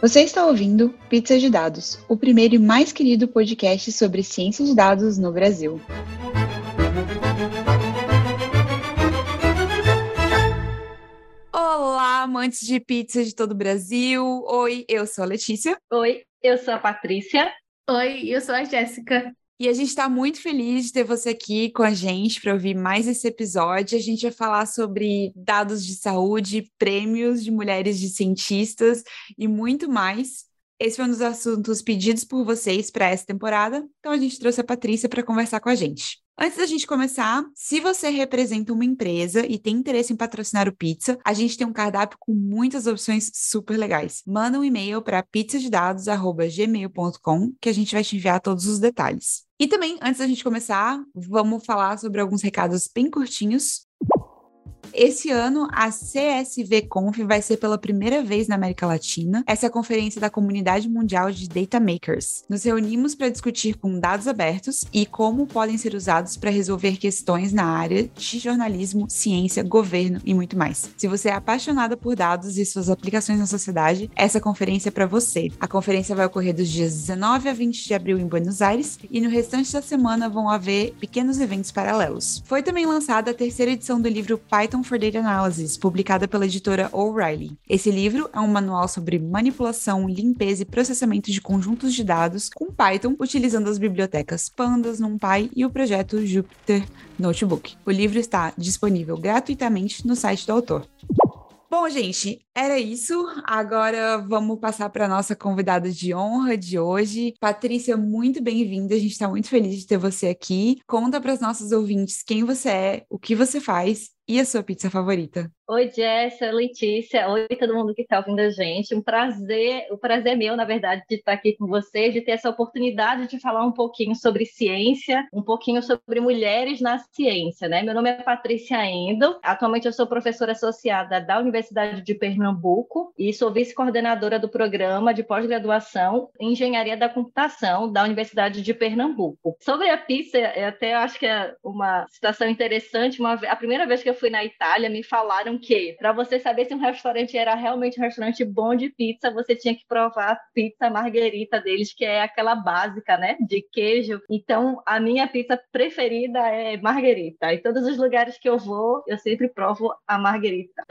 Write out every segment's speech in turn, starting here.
Você está ouvindo Pizza de Dados, o primeiro e mais querido podcast sobre ciência de dados no Brasil. Olá, amantes de pizza de todo o Brasil. Oi, eu sou a Letícia. Oi, eu sou a Patrícia. Oi, eu sou a Jéssica. E a gente está muito feliz de ter você aqui com a gente para ouvir mais esse episódio. A gente vai falar sobre dados de saúde, prêmios de mulheres de cientistas e muito mais. Esse foi um dos assuntos pedidos por vocês para essa temporada, então a gente trouxe a Patrícia para conversar com a gente. Antes da gente começar, se você representa uma empresa e tem interesse em patrocinar o Pizza, a gente tem um cardápio com muitas opções super legais. Manda um e-mail para pizzadedados@gmail.com que a gente vai te enviar todos os detalhes. E também, antes da gente começar, vamos falar sobre alguns recados bem curtinhos. Esse ano, a CSV Conf vai ser pela primeira vez na América Latina. Essa é a conferência da Comunidade Mundial de Data Makers. Nos reunimos para discutir com dados abertos e como podem ser usados para resolver questões na área de jornalismo, ciência, governo e muito mais. Se você é apaixonada por dados e suas aplicações na sociedade, essa conferência é para você. A conferência vai ocorrer dos dias 19 a 20 de abril em Buenos Aires e no restante da semana vão haver pequenos eventos paralelos. Foi também lançada a terceira edição do livro Python Python for Data Analysis, publicada pela editora O'Reilly. Esse livro é um manual sobre manipulação, limpeza e processamento de conjuntos de dados com Python, utilizando as bibliotecas Pandas, NumPy e o projeto Jupyter Notebook. O livro está disponível gratuitamente no site do autor. Bom, gente, era isso. Agora vamos passar para nossa convidada de honra de hoje. Patrícia, muito bem-vinda. A gente está muito feliz de ter você aqui. Conta para os nossos ouvintes quem você é, o que você faz e a sua pizza favorita? Oi, Jéssica, Letícia, oi todo mundo que está ouvindo a gente. Um prazer, o prazer é meu, na verdade, de estar aqui com vocês, de ter essa oportunidade de falar um pouquinho sobre ciência, um pouquinho sobre mulheres na ciência, né? Meu nome é Patrícia Endo, atualmente eu sou professora associada da Universidade de Pernambuco e sou vice-coordenadora do programa de pós-graduação em Engenharia da Computação da Universidade de Pernambuco. Sobre a pizza, eu até acho que é uma situação interessante, uma, a primeira vez que eu fui na Itália, me falaram que para você saber se um restaurante era realmente um restaurante bom de pizza, você tinha que provar a pizza marguerita deles, que é aquela básica, né, de queijo. Então, a minha pizza preferida é marguerita. Em todos os lugares que eu vou, eu sempre provo a marguerita.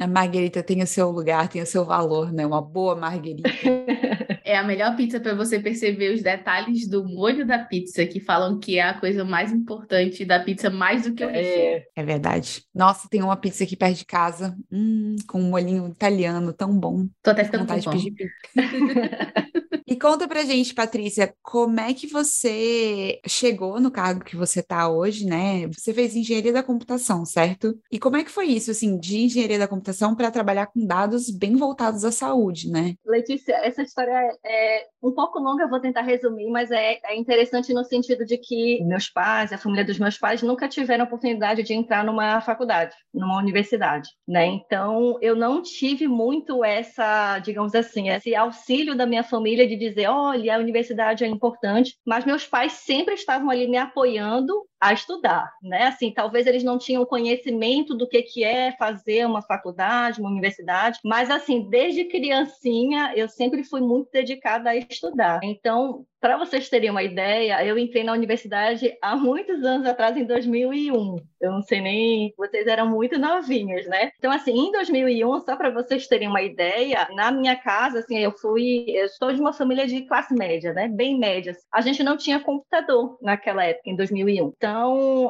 A marguerita tem o seu lugar, tem o seu valor, né? Uma boa marguerita. É a melhor pizza para você perceber os detalhes do molho da pizza, que falam que é a coisa mais importante da pizza, mais do que o recheio. É, é verdade. Nossa, tem uma pizza aqui perto de casa, hum, com um molhinho italiano tão bom. Tô até ficando com vontade de pedir pizza. E conta pra gente, Patrícia, como é que você chegou no cargo que você tá hoje, né? Você fez engenharia da computação, certo? E como é que foi isso, assim, de engenharia da computação para trabalhar com dados bem voltados à saúde, né? Letícia, essa história é um pouco longa, eu vou tentar resumir, mas é, é interessante no sentido de que meus pais, a família dos meus pais, nunca tiveram oportunidade de entrar numa faculdade, numa universidade, né? Então, eu não tive muito essa, digamos assim, esse auxílio da minha família de dizer, olha, a universidade é importante, mas meus pais sempre estavam ali me apoiando a estudar, né? Assim, talvez eles não tinham conhecimento do que que é fazer uma faculdade, uma universidade, mas assim, desde criancinha eu sempre fui muito dedicada a estudar. Então, para vocês terem uma ideia, eu entrei na universidade há muitos anos atrás, em 2001. Eu não sei nem, vocês eram muito novinhos, né? Então, assim, em 2001, só para vocês terem uma ideia, na minha casa, assim, eu fui, eu estou de uma família de classe média, né? Bem médias. A gente não tinha computador naquela época, em 2001. Então,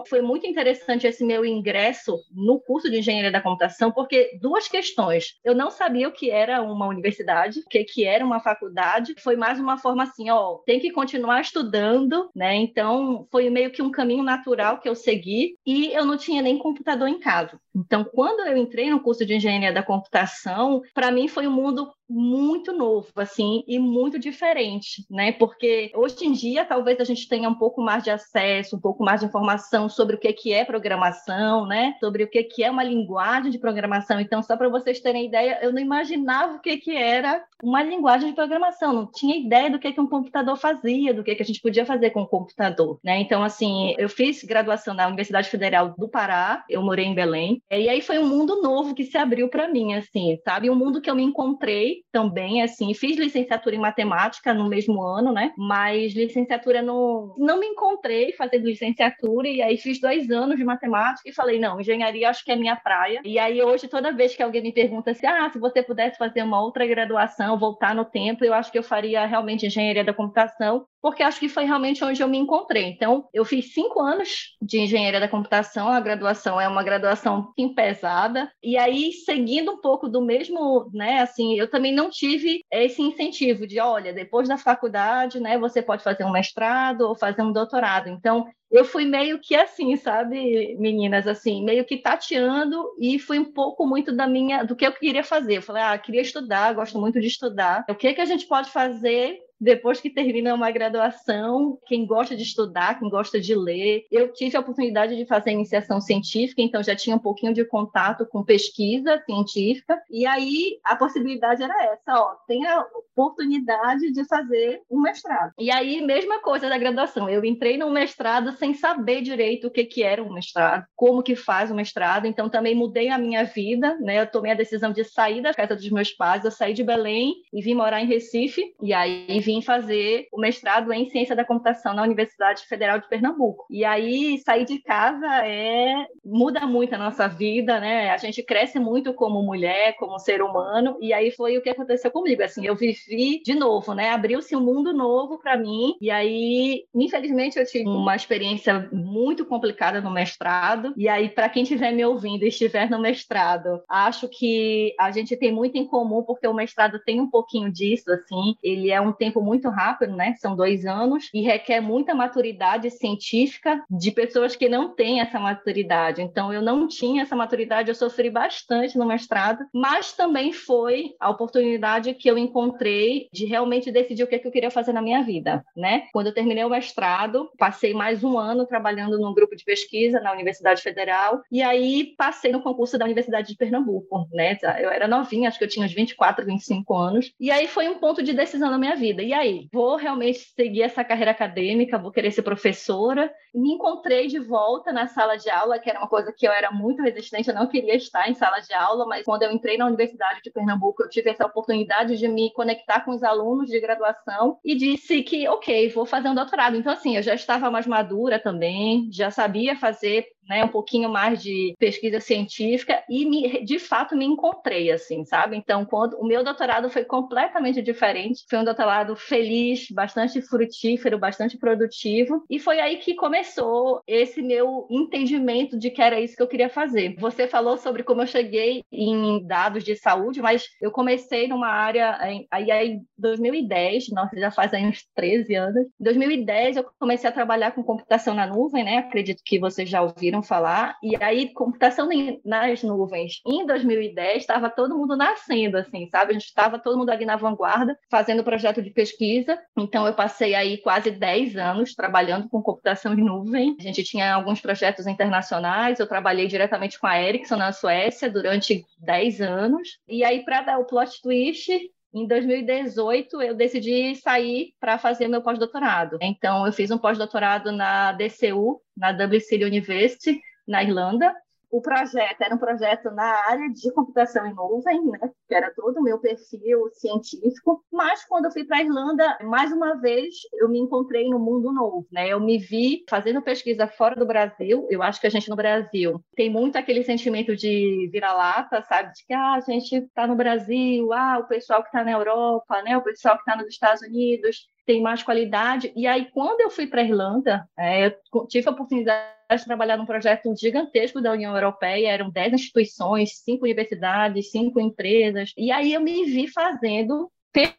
foi muito interessante esse meu ingresso no curso de engenharia da computação, porque duas questões. Eu não sabia o que era uma universidade, o que, que era uma faculdade. Foi mais uma forma assim, ó, tem que continuar estudando, né? Então, foi meio que um caminho natural que eu segui e eu não tinha nem computador em casa. Então, quando eu entrei no curso de engenharia da computação, para mim foi um mundo muito novo, assim, e muito diferente, né? Porque hoje em dia talvez a gente tenha um pouco mais de acesso, um pouco mais de informação sobre o que, que é programação, né? Sobre o que, que é uma linguagem de programação. Então, só para vocês terem ideia, eu não imaginava o que, que era uma linguagem de programação, não tinha ideia do que, que um computador fazia, do que, que a gente podia fazer com o computador, né? Então, assim, eu fiz graduação na Universidade Federal do Pará, eu morei em Belém, e aí foi um mundo novo que se abriu para mim, assim, sabe? Um mundo que eu me encontrei também, assim, fiz licenciatura em matemática no mesmo ano, né? Mas licenciatura não, não me encontrei fazendo licenciatura, e aí fiz dois anos de matemática e falei, não, engenharia acho que é minha praia. E aí hoje, toda vez que alguém me pergunta assim, ah, se você pudesse fazer uma outra graduação, voltar no tempo, eu acho que eu faria realmente engenharia da computação, porque acho que foi realmente onde eu me encontrei. Então, eu fiz cinco anos de engenharia da computação, a graduação é uma graduação pesada, e aí, seguindo um pouco do mesmo, né, assim, eu também não tive esse incentivo de, olha, depois da faculdade, né, você pode fazer um mestrado ou fazer um doutorado. Então, eu fui meio que assim, sabe, meninas, assim, meio que tateando e fui um pouco muito da minha, do que eu queria fazer. Eu falei, ah, queria estudar, gosto muito de estudar. O que que a gente pode fazer depois que termina uma graduação, quem gosta de estudar, quem gosta de ler, eu tive a oportunidade de fazer iniciação científica, então já tinha um pouquinho de contato com pesquisa científica, e aí a possibilidade era essa, ó, tem a oportunidade de fazer um mestrado. E aí, mesma coisa da graduação, eu entrei no mestrado sem saber direito o que, que era um mestrado, como que faz um mestrado, então também mudei a minha vida, né, eu tomei a decisão de sair da casa dos meus pais, eu saí de Belém e vim morar em Recife, e aí vim fazer o mestrado em ciência da computação na Universidade Federal de Pernambuco. E aí sair de casa é muda muito a nossa vida, né? A gente cresce muito como mulher, como ser humano, e aí foi o que aconteceu comigo. Assim, eu vivi de novo, né? Abriu-se um mundo novo para mim. E aí, infelizmente, eu tive uma experiência muito complicada no mestrado. E aí, para quem estiver me ouvindo e estiver no mestrado, acho que a gente tem muito em comum porque o mestrado tem um pouquinho disso, assim. Ele é um tempo tempo muito rápido, né? São dois anos e requer muita maturidade científica de pessoas que não têm essa maturidade. Então, eu não tinha essa maturidade, eu sofri bastante no mestrado, mas também foi a oportunidade que eu encontrei de realmente decidir o que, é que eu queria fazer na minha vida, né? Quando eu terminei o mestrado, passei mais um ano trabalhando num grupo de pesquisa na Universidade Federal e aí passei no concurso da Universidade de Pernambuco, né? Eu era novinha, acho que eu tinha uns 24, 25 anos. E aí foi um ponto de decisão na minha vida e aí, vou realmente seguir essa carreira acadêmica, vou querer ser professora. Me encontrei de volta na sala de aula, que era uma coisa que eu era muito resistente, eu não queria estar em sala de aula, mas quando eu entrei na Universidade de Pernambuco, eu tive essa oportunidade de me conectar com os alunos de graduação e disse que, ok, vou fazer um doutorado. Então, assim, eu já estava mais madura também, já sabia fazer né, um pouquinho mais de pesquisa científica e me, de fato me encontrei assim, sabe? Então, quando o meu doutorado foi completamente diferente, foi um doutorado feliz, bastante frutífero, bastante produtivo, e foi aí que começou esse meu entendimento de que era isso que eu queria fazer. Você falou sobre como eu cheguei em dados de saúde, mas eu comecei numa área aí em 2010, nossa, já faz aí uns 13 anos. Em 2010 eu comecei a trabalhar com computação na nuvem, né? Acredito que vocês já ouviram ouviram falar. E aí, computação nas nuvens, em 2010, estava todo mundo nascendo, assim, sabe? A gente estava todo mundo ali na vanguarda, fazendo projeto de pesquisa. Então, eu passei aí quase 10 anos trabalhando com computação em nuvem. A gente tinha alguns projetos internacionais. Eu trabalhei diretamente com a Ericsson na Suécia durante 10 anos. E aí, para dar o plot twist, em 2018, eu decidi sair para fazer meu pós-doutorado. Então, eu fiz um pós-doutorado na DCU, na Dublin City University, na Irlanda, o projeto era um projeto na área de computação em nuvem, né, que era todo o meu perfil científico, mas quando eu fui para a Irlanda, mais uma vez, eu me encontrei no mundo novo, né? Eu me vi fazendo pesquisa fora do Brasil. Eu acho que a gente no Brasil tem muito aquele sentimento de vira-lata, sabe? De que ah, a gente está no Brasil, ah, o pessoal que está na Europa, né? O pessoal que está nos Estados Unidos tem mais qualidade. E aí, quando eu fui para a Irlanda, é, eu tive a oportunidade de trabalhar num projeto gigantesco da União Europeia, eram 10 instituições, cinco universidades, cinco empresas, e aí eu me vi fazendo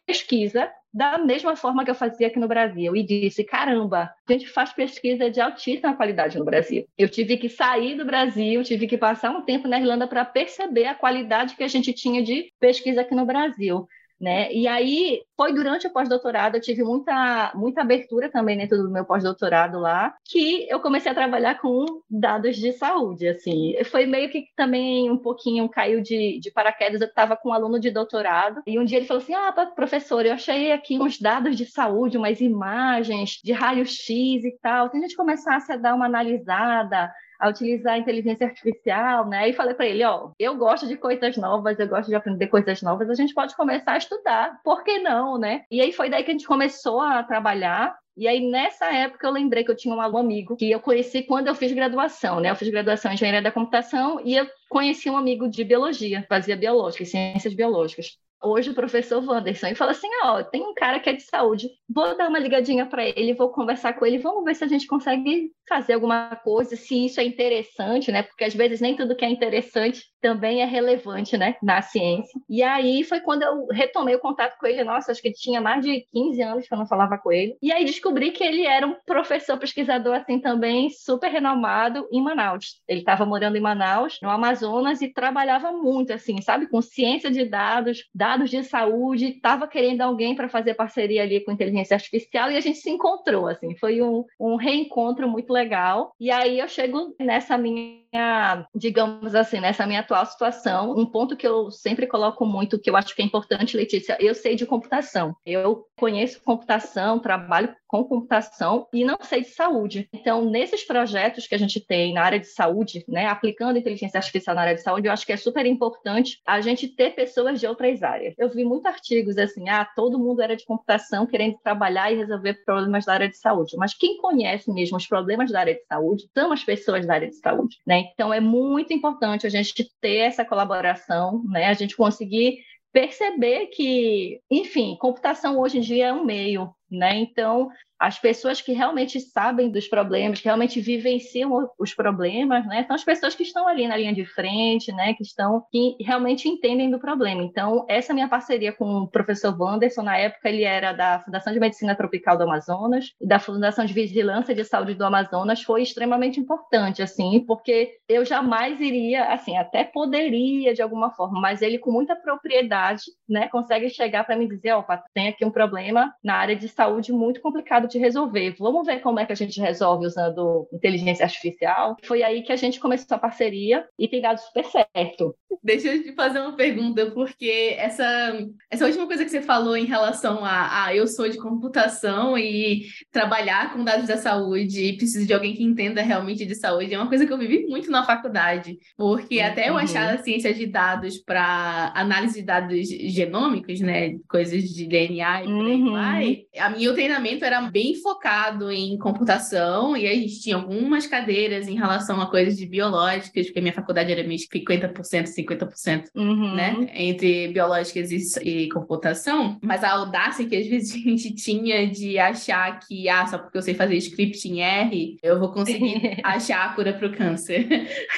pesquisa da mesma forma que eu fazia aqui no Brasil e disse: caramba, a gente faz pesquisa de altíssima qualidade no Brasil. Eu tive que sair do Brasil, tive que passar um tempo na Irlanda para perceber a qualidade que a gente tinha de pesquisa aqui no Brasil. Né? E aí foi durante o pós-doutorado, eu tive muita, muita abertura também dentro do meu pós-doutorado lá, que eu comecei a trabalhar com dados de saúde, assim. Foi meio que também um pouquinho caiu de, de paraquedas, eu estava com um aluno de doutorado, e um dia ele falou assim, ah, professor, eu achei aqui uns dados de saúde, umas imagens de raio-x e tal, se a gente começasse a dar uma analisada, a utilizar a inteligência artificial, né? E falei para ele, ó, eu gosto de coisas novas, eu gosto de aprender coisas novas, a gente pode começar a estudar, por que não, né? E aí foi daí que a gente começou a trabalhar e aí, nessa época, eu lembrei que eu tinha um amigo que eu conheci quando eu fiz graduação, né? Eu fiz graduação em engenharia da computação e eu conheci um amigo de biologia, fazia biológica, ciências biológicas hoje o professor Wanderson e fala assim: ó, tem um cara que é de saúde, vou dar uma ligadinha para ele, vou conversar com ele, vamos ver se a gente consegue fazer alguma coisa, se isso é interessante, né? Porque às vezes nem tudo que é interessante também é relevante, né, na ciência. E aí foi quando eu retomei o contato com ele, nossa, acho que tinha mais de 15 anos que eu não falava com ele. E aí descobri que ele era um professor pesquisador assim também super renomado em Manaus. Ele estava morando em Manaus, no Amazonas e trabalhava muito assim, sabe, com ciência de dados, dados de saúde, estava querendo alguém para fazer parceria ali com inteligência artificial e a gente se encontrou assim, foi um, um reencontro muito legal. E aí eu chego nessa minha, digamos assim, nessa minha atual situação, um ponto que eu sempre coloco muito, que eu acho que é importante, Letícia, eu sei de computação. Eu conheço computação, trabalho com computação e não sei de saúde. Então, nesses projetos que a gente tem na área de saúde, né, aplicando inteligência artificial na área de saúde, eu acho que é super importante a gente ter pessoas de outras áreas. Eu vi muitos artigos assim, ah, todo mundo era de computação querendo trabalhar e resolver problemas da área de saúde, mas quem conhece mesmo os problemas da área de saúde são as pessoas da área de saúde, né? Então, é muito importante a gente ter essa colaboração, né? A gente conseguir perceber que, enfim, computação hoje em dia é um meio, né? Então, as pessoas que realmente sabem dos problemas, que realmente vivenciam os problemas, né? São as pessoas que estão ali na linha de frente, né? Que estão, que realmente entendem do problema. Então, essa minha parceria com o professor Wanderson, na época ele era da Fundação de Medicina Tropical do Amazonas e da Fundação de Vigilância de Saúde do Amazonas, foi extremamente importante, assim, porque eu jamais iria, assim, até poderia de alguma forma, mas ele com muita propriedade, né? Consegue chegar para me dizer, opa, tem aqui um problema na área de saúde muito complicado de resolver. Vamos ver como é que a gente resolve usando inteligência artificial. Foi aí que a gente começou a parceria e tem dado super certo. Deixa eu te fazer uma pergunta, porque essa, essa última coisa que você falou em relação a, a eu sou de computação e trabalhar com dados da saúde e preciso de alguém que entenda realmente de saúde, é uma coisa que eu vivi muito na faculdade, porque até eu uhum. achar a ciência de dados para análise de dados genômicos, né, coisas de DNA e por aí uhum. vai, a minha treinamento era bem focado em computação e a gente tinha algumas cadeiras em relação a coisas de biológicas, porque a minha faculdade era meio 50%, 50%, uhum. né? Entre biológicas e, e, computação, mas a audácia que às vezes a gente tinha de achar que, ah, só porque eu sei fazer script em R, eu vou conseguir achar a cura para o câncer.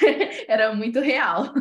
era muito real.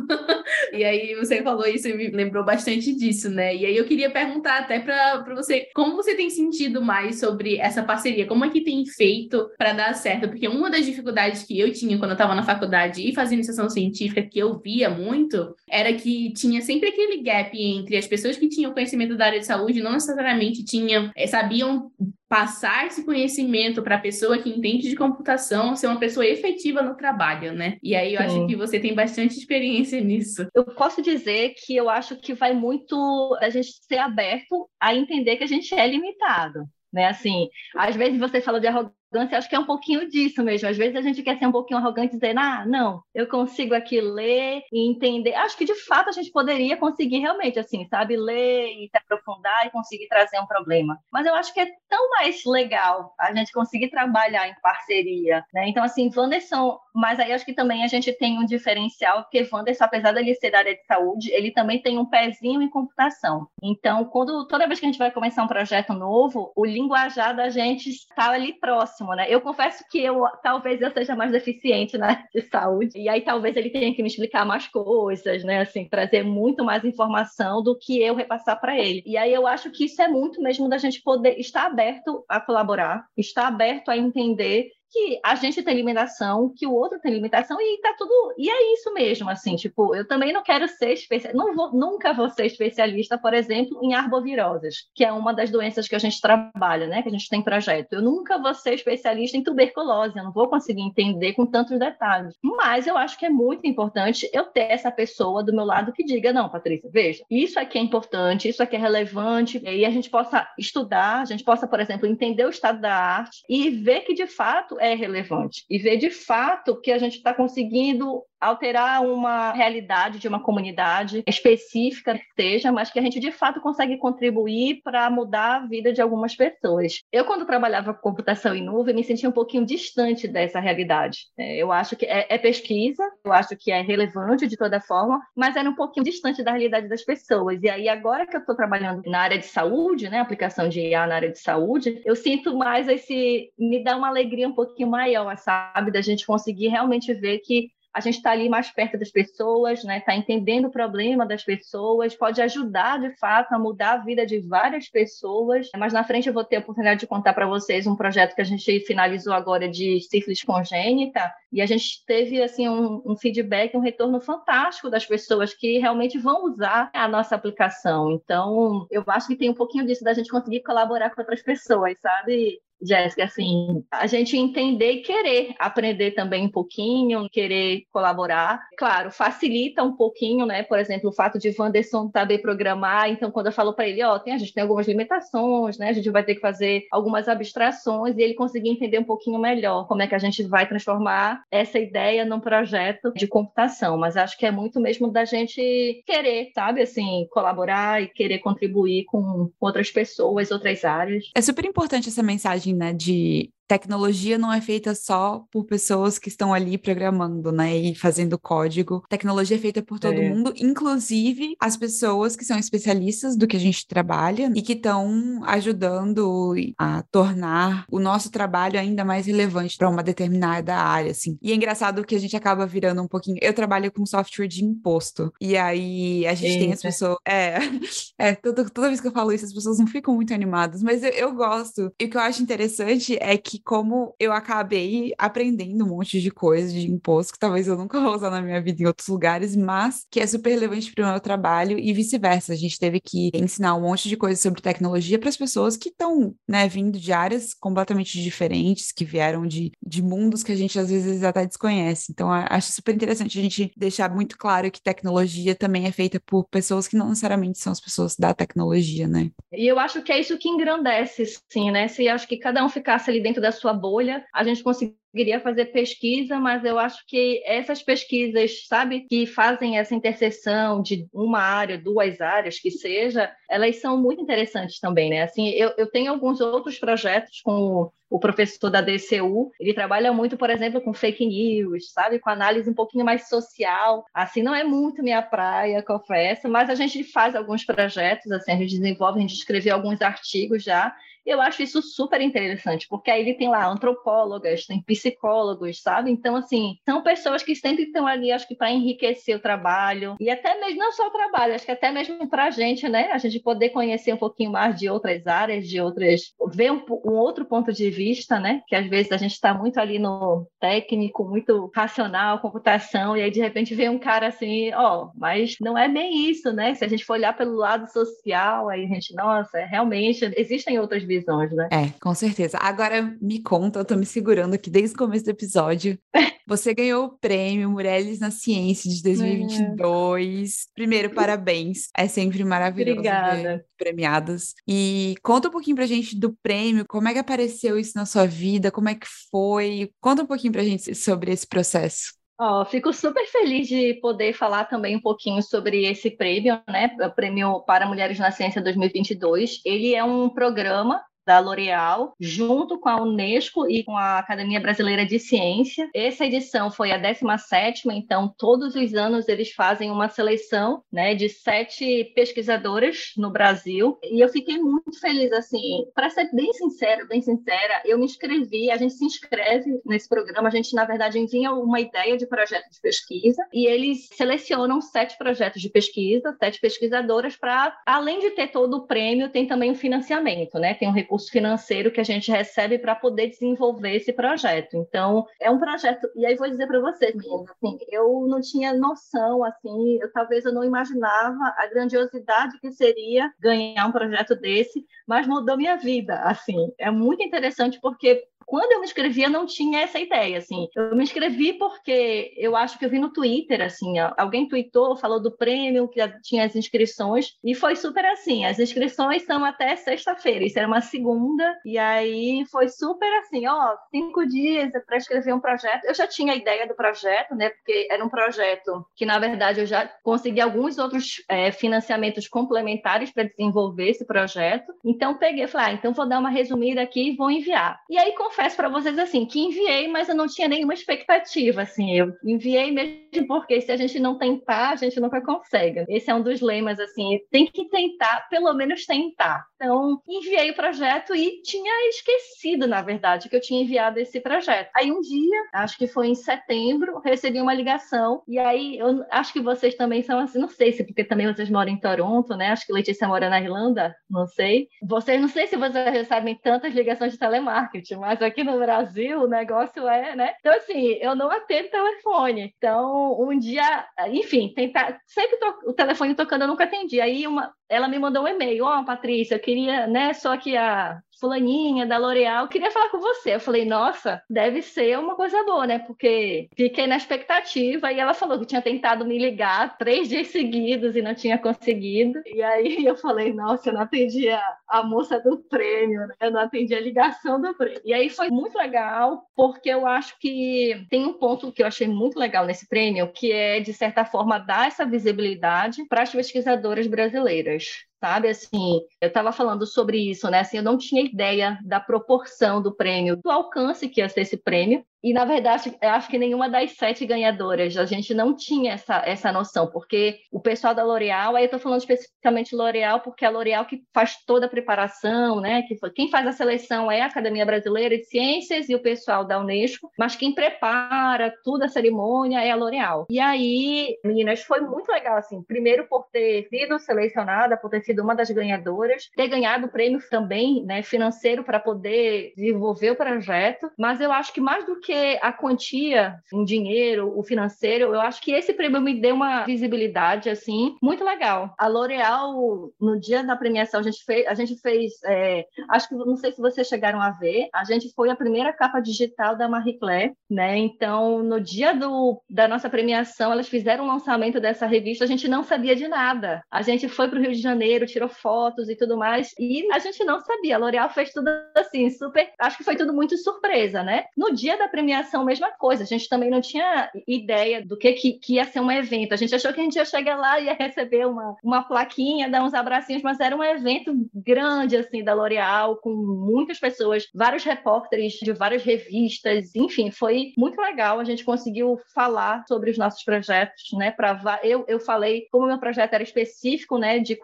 e aí você falou isso e me lembrou bastante disso, né? E aí eu queria perguntar até para você, como você tem sentido mais sobre essa parceria? Como é que tem feito para dar certo? Porque uma das dificuldades que eu tinha quando eu estava na faculdade e fazendo iniciação científica, que eu via muito, era que tinha sempre aquele gap entre as pessoas que tinham conhecimento da área de saúde não necessariamente tinham, eh, sabiam passar esse conhecimento para a pessoa que entende de computação ser uma pessoa efetiva no trabalho, né? E aí eu Sim. acho que você tem bastante experiência nisso. Eu posso dizer que eu acho que vai muito a gente ser aberto a entender que a gente é limitado né? Assim, às vezes você fala de arrogância arrogância, acho que é um pouquinho disso mesmo. Às vezes a gente quer ser um pouquinho arrogante e dizer, ah, não, eu consigo aqui ler e entender. Acho que de fato a gente poderia conseguir realmente, assim, sabe, ler e se aprofundar e conseguir trazer um problema. Mas eu acho que é tão mais legal a gente conseguir trabalhar em parceria, né? Então, assim, Wanderson, mas aí acho que também a gente tem um diferencial, porque Wanderson, apesar dele ser da área de saúde, ele também tem um pezinho em computação. Então, quando toda vez que a gente vai começar um projeto novo, o linguajar da gente está ali próximo próximo, né? Eu confesso que eu talvez eu seja mais deficiente na né, de saúde, e aí talvez ele tenha que me explicar mais coisas, né? Assim, trazer muito mais informação do que eu repassar para ele. E aí eu acho que isso é muito mesmo da gente poder estar aberto a colaborar, estar aberto a entender que a gente tem limitação, que o outro tem limitação e tá tudo e é isso mesmo, assim, tipo, eu também não quero ser especialista, não vou, nunca vou ser especialista, por exemplo, em arboviroses, que é uma das doenças que a gente trabalha, né, que a gente tem projeto. Eu nunca vou ser especialista em tuberculose, eu não vou conseguir entender com tantos detalhes. Mas eu acho que é muito importante eu ter essa pessoa do meu lado que diga, não, Patrícia, veja, isso aqui é importante, isso aqui é relevante, e a gente possa estudar, a gente possa, por exemplo, entender o estado da arte e ver que de fato é relevante, e ver de fato que a gente está conseguindo alterar uma realidade de uma comunidade específica que seja, mas que a gente de fato consegue contribuir para mudar a vida de algumas pessoas. Eu, quando trabalhava com computação em nuvem, me sentia um pouquinho distante dessa realidade. É, eu acho que é, é pesquisa, eu acho que é relevante de toda forma, mas era um pouquinho distante da realidade das pessoas. E aí, agora que eu estou trabalhando na área de saúde, né, aplicação de IA na área de saúde, eu sinto mais esse. me dá uma alegria um pouquinho maior, sabe, da gente conseguir realmente ver que a gente está ali mais perto das pessoas, né? Está entendendo o problema das pessoas, pode ajudar de fato a mudar a vida de várias pessoas. Mas na frente eu vou ter a oportunidade de contar para vocês um projeto que a gente finalizou agora de sífilis congênita e a gente teve assim um, um feedback, um retorno fantástico das pessoas que realmente vão usar a nossa aplicação. Então eu acho que tem um pouquinho disso da gente conseguir colaborar com outras pessoas, sabe? Jéssica, assim, a gente entender e querer aprender também um pouquinho, querer colaborar. Claro, facilita um pouquinho, né? Por exemplo, o fato de Wanderson saber programar. Então, quando eu falo para ele, ó, tem, a gente tem algumas limitações, né? A gente vai ter que fazer algumas abstrações e ele conseguir entender um pouquinho melhor como é que a gente vai transformar essa ideia num projeto de computação. Mas acho que é muito mesmo da gente querer, sabe, assim, colaborar e querer contribuir com outras pessoas, outras áreas. É super importante essa mensagem né, de tecnologia não é feita só por pessoas que estão ali programando, né, e fazendo código. Tecnologia é feita por todo é. mundo, inclusive as pessoas que são especialistas do que a gente trabalha e que estão ajudando a tornar o nosso trabalho ainda mais relevante para uma determinada área, assim. E é engraçado que a gente acaba virando um pouquinho. Eu trabalho com software de imposto e aí a gente Eita. tem as pessoas. É, é toda, toda vez que eu falo isso, as pessoas não ficam muito animadas, mas eu, eu gosto. E o que eu acho interessante é que como eu acabei aprendendo um monte de coisas de imposto que talvez eu nunca vou usar na minha vida em outros lugares, mas que é super relevante para o meu trabalho e vice-versa. A gente teve que ensinar um monte de coisas sobre tecnologia para as pessoas que estão, né, vindo de áreas completamente diferentes, que vieram de, de mundos que a gente às vezes até desconhece. Então, acho super interessante a gente deixar muito claro que tecnologia também é feita por pessoas que não necessariamente são as pessoas da tecnologia, né? E eu acho que é isso que engrandece, sim, né? Se acho que cada um ficasse ali dentro da sua bolha, a gente conseguiria fazer pesquisa, mas eu acho que essas pesquisas, sabe, que fazem essa interseção de uma área, duas áreas, que seja, elas são muito interessantes também, né? Assim, eu, eu tenho alguns outros projetos com o professor da DCU, ele trabalha muito, por exemplo, com fake news, sabe? Com análise um pouquinho mais social. Assim, não é muito minha praia, confesso, mas a gente faz alguns projetos, assim, a gente desenvolve, a gente escreveu alguns artigos já, eu acho isso super interessante, porque aí ele tem lá antropólogas, tem psicólogos, sabe? Então, assim, são pessoas que sempre estão ali, acho que para enriquecer o trabalho, e até mesmo, não só o trabalho, acho que até mesmo para a gente, né? A gente poder conhecer um pouquinho mais de outras áreas, de outras. ver um, um outro ponto de vista, né? Que às vezes a gente está muito ali no técnico, muito racional, computação, e aí de repente vem um cara assim, ó, oh, mas não é bem isso, né? Se a gente for olhar pelo lado social, aí a gente, nossa, realmente existem outras visões visões, né? É, com certeza. Agora me conta, eu tô me segurando aqui desde o começo do episódio. Você ganhou o prêmio Mulheres na Ciência de 2022. É. Primeiro, parabéns. É sempre maravilhoso Obrigada. premiadas. E conta um pouquinho pra gente do prêmio, como é que apareceu isso na sua vida, como é que foi? Conta um pouquinho pra gente sobre esse processo. Oh, fico super feliz de poder falar também um pouquinho sobre esse prêmio, né? O Prêmio para Mulheres na Ciência 2022. Ele é um programa da L'Oréal, junto com a Unesco e com a Academia Brasileira de Ciência. Essa edição foi a 17 então todos os anos eles fazem uma seleção né, de sete pesquisadoras no Brasil. E eu fiquei muito feliz, assim, para ser bem sincera, bem sincera, eu me inscrevi, a gente se inscreve nesse programa, a gente, na verdade, envia uma ideia de projeto de pesquisa e eles selecionam sete projetos de pesquisa, sete pesquisadoras, para, além de ter todo o prêmio, tem também o financiamento, né? Tem um recurso recurso financeiro que a gente recebe para poder desenvolver esse projeto. Então, é um projeto, e aí vou dizer para vocês mesmo, assim, eu não tinha noção, assim, eu, talvez eu não imaginava a grandiosidade que seria ganhar um projeto desse, mas mudou minha vida, assim. É muito interessante porque quando eu me inscrevi, eu não tinha essa ideia, assim. Eu me inscrevi porque eu acho que eu vi no Twitter, assim, alguém tweetou, falou do prêmio, que tinha as inscrições, e foi super assim. As inscrições são até sexta-feira, isso era uma segunda, e aí foi super assim, ó, cinco dias para escrever um projeto. Eu já tinha a ideia do projeto, né, porque era um projeto que, na verdade, eu já consegui alguns outros é, financiamentos complementares para desenvolver esse projeto. Então, peguei e falei, ah, então vou dar uma resumida aqui e vou enviar. E aí, confesso para vocês assim, que enviei, mas eu não tinha nenhuma expectativa, assim, eu enviei mesmo porque se a gente não tentar, a gente nunca consegue. Esse é um dos lemas, assim, tem que tentar, pelo menos tentar. Então, enviei o projeto e tinha esquecido, na verdade, que eu tinha enviado esse projeto. Aí um dia, acho que foi em setembro, recebi uma ligação e aí eu acho que vocês também são assim, não sei se porque também vocês moram em Toronto, né? Acho que Letícia mora na Irlanda, não sei. Vocês não sei se vocês recebem tantas ligações de telemarketing, mas aqui no Brasil o negócio é, né? Então, assim, eu não atendo telefone. Então, um dia, enfim, tentar. Sempre to... o telefone tocando, eu nunca atendi. Aí uma, ela me mandou um e-mail, ó, oh, Patrícia, eu queria, né, só que a fulaninha da L'Oréal, queria falar com você. Eu falei, nossa, deve ser uma coisa boa, né? Porque fiquei na expectativa e ela falou que tinha tentado me ligar três dias seguidos e não tinha conseguido. E aí eu falei, nossa, eu não atendi a, a moça do prêmio, né? Eu não atendi a ligação do prêmio. E aí foi muito legal, porque eu acho que tem um ponto que eu achei muito legal nesse prêmio, que é, de certa forma, dar essa visibilidade para as pesquisadoras brasileiras English. Sabe? Assim, eu estava falando sobre isso, né? Assim, eu não tinha ideia da proporção do prêmio, do alcance que ia ser esse prêmio. E, na verdade, eu acho que nenhuma das sete ganhadoras, a gente não tinha essa, essa noção, porque o pessoal da L'Oréal, aí eu estou falando especificamente L'Oréal, porque é a L'Oréal que faz toda a preparação, né? Que quem faz a seleção é a Academia Brasileira de Ciências e o pessoal da Unesco, mas quem prepara toda a cerimônia é a L'Oréal. E aí, meninas, foi muito legal, assim, primeiro por ter sido selecionada, por ter sido uma das ganhadoras, ter ganhado o prêmio também, né, financeiro para poder desenvolver o projeto, mas eu acho que mais do que a quantia em dinheiro, o financeiro, eu acho que esse prêmio me deu uma visibilidade, assim, muito legal. A L'Oréal, no dia da premiação, a gente fez, a gente fez é, acho que, não sei se vocês chegaram a ver, a gente foi a primeira capa digital da Marie Claire, né? Então, no dia do, da nossa premiação, elas fizeram o lançamento dessa revista, a gente não sabia de nada. A gente foi para o Rio de Janeiro, tirou fotos e tudo mais, e a gente não sabia. A L'Oréal fez tudo assim, super, acho que foi tudo muito surpresa, né? No dia da premiação, mesma coisa. A gente também não tinha ideia do que, que, que, ia ser um evento. A gente achou que a gente ia chegar lá e ia receber uma, uma plaquinha, dar uns abracinhos, mas era um evento grande, assim, da L'Oréal, com muitas pessoas, vários repórteres de várias revistas, enfim, foi muito legal. A gente conseguiu falar sobre os nossos projetos, né? Pra, eu, eu falei como meu projeto era específico, né, de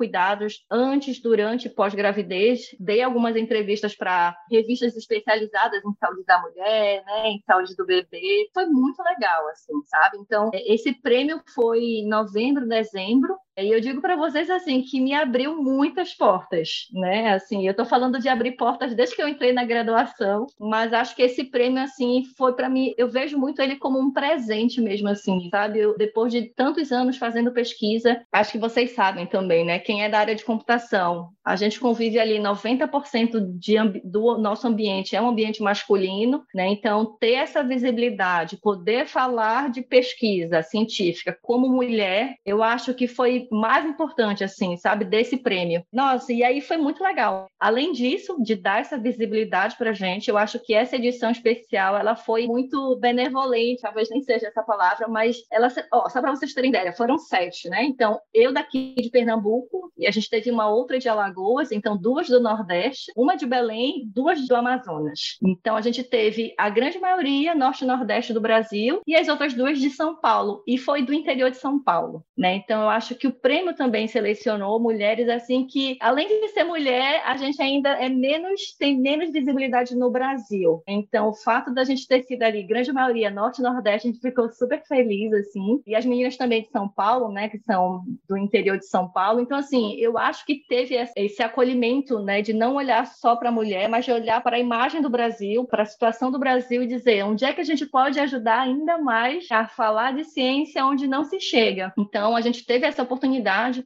cuidados antes, durante e pós-gravidez. Dei algumas entrevistas para revistas especializadas em saúde da mulher, né, em saúde do bebê. Foi muito legal, assim, sabe? Então, é, esse prêmio foi em novembro, dezembro, e eu digo para vocês assim que me abriu muitas portas, né? Assim, eu estou falando de abrir portas desde que eu entrei na graduação, mas acho que esse prêmio assim foi para mim, eu vejo muito ele como um presente mesmo assim, sabe? Eu, depois de tantos anos fazendo pesquisa, acho que vocês sabem também, né? Quem é da área de computação, a gente convive ali 90% de, do nosso ambiente é um ambiente masculino, né? Então, ter essa visibilidade, poder falar de pesquisa científica como mulher, eu acho que foi mais importante, assim, sabe, desse prêmio. Nossa, e aí foi muito legal. Além disso, de dar essa visibilidade pra gente, eu acho que essa edição especial, ela foi muito benevolente, talvez nem seja essa palavra, mas ela, ó, só para vocês terem ideia, foram sete, né? Então, eu daqui de Pernambuco, e a gente teve uma outra de Alagoas, então duas do Nordeste, uma de Belém, duas do Amazonas. Então, a gente teve a grande maioria Norte e Nordeste do Brasil e as outras duas de São Paulo, e foi do interior de São Paulo, né? Então, eu acho que o prêmio também selecionou mulheres assim que, além de ser mulher, a gente ainda é menos tem menos visibilidade no Brasil. Então, o fato da gente ter sido ali, grande maioria norte e nordeste, a gente ficou super feliz assim. E as meninas também de São Paulo, né, que são do interior de São Paulo. Então, assim, eu acho que teve esse acolhimento, né, de não olhar só para a mulher, mas de olhar para a imagem do Brasil, para a situação do Brasil e dizer onde é que a gente pode ajudar ainda mais a falar de ciência onde não se chega. Então, a gente teve essa oportunidade.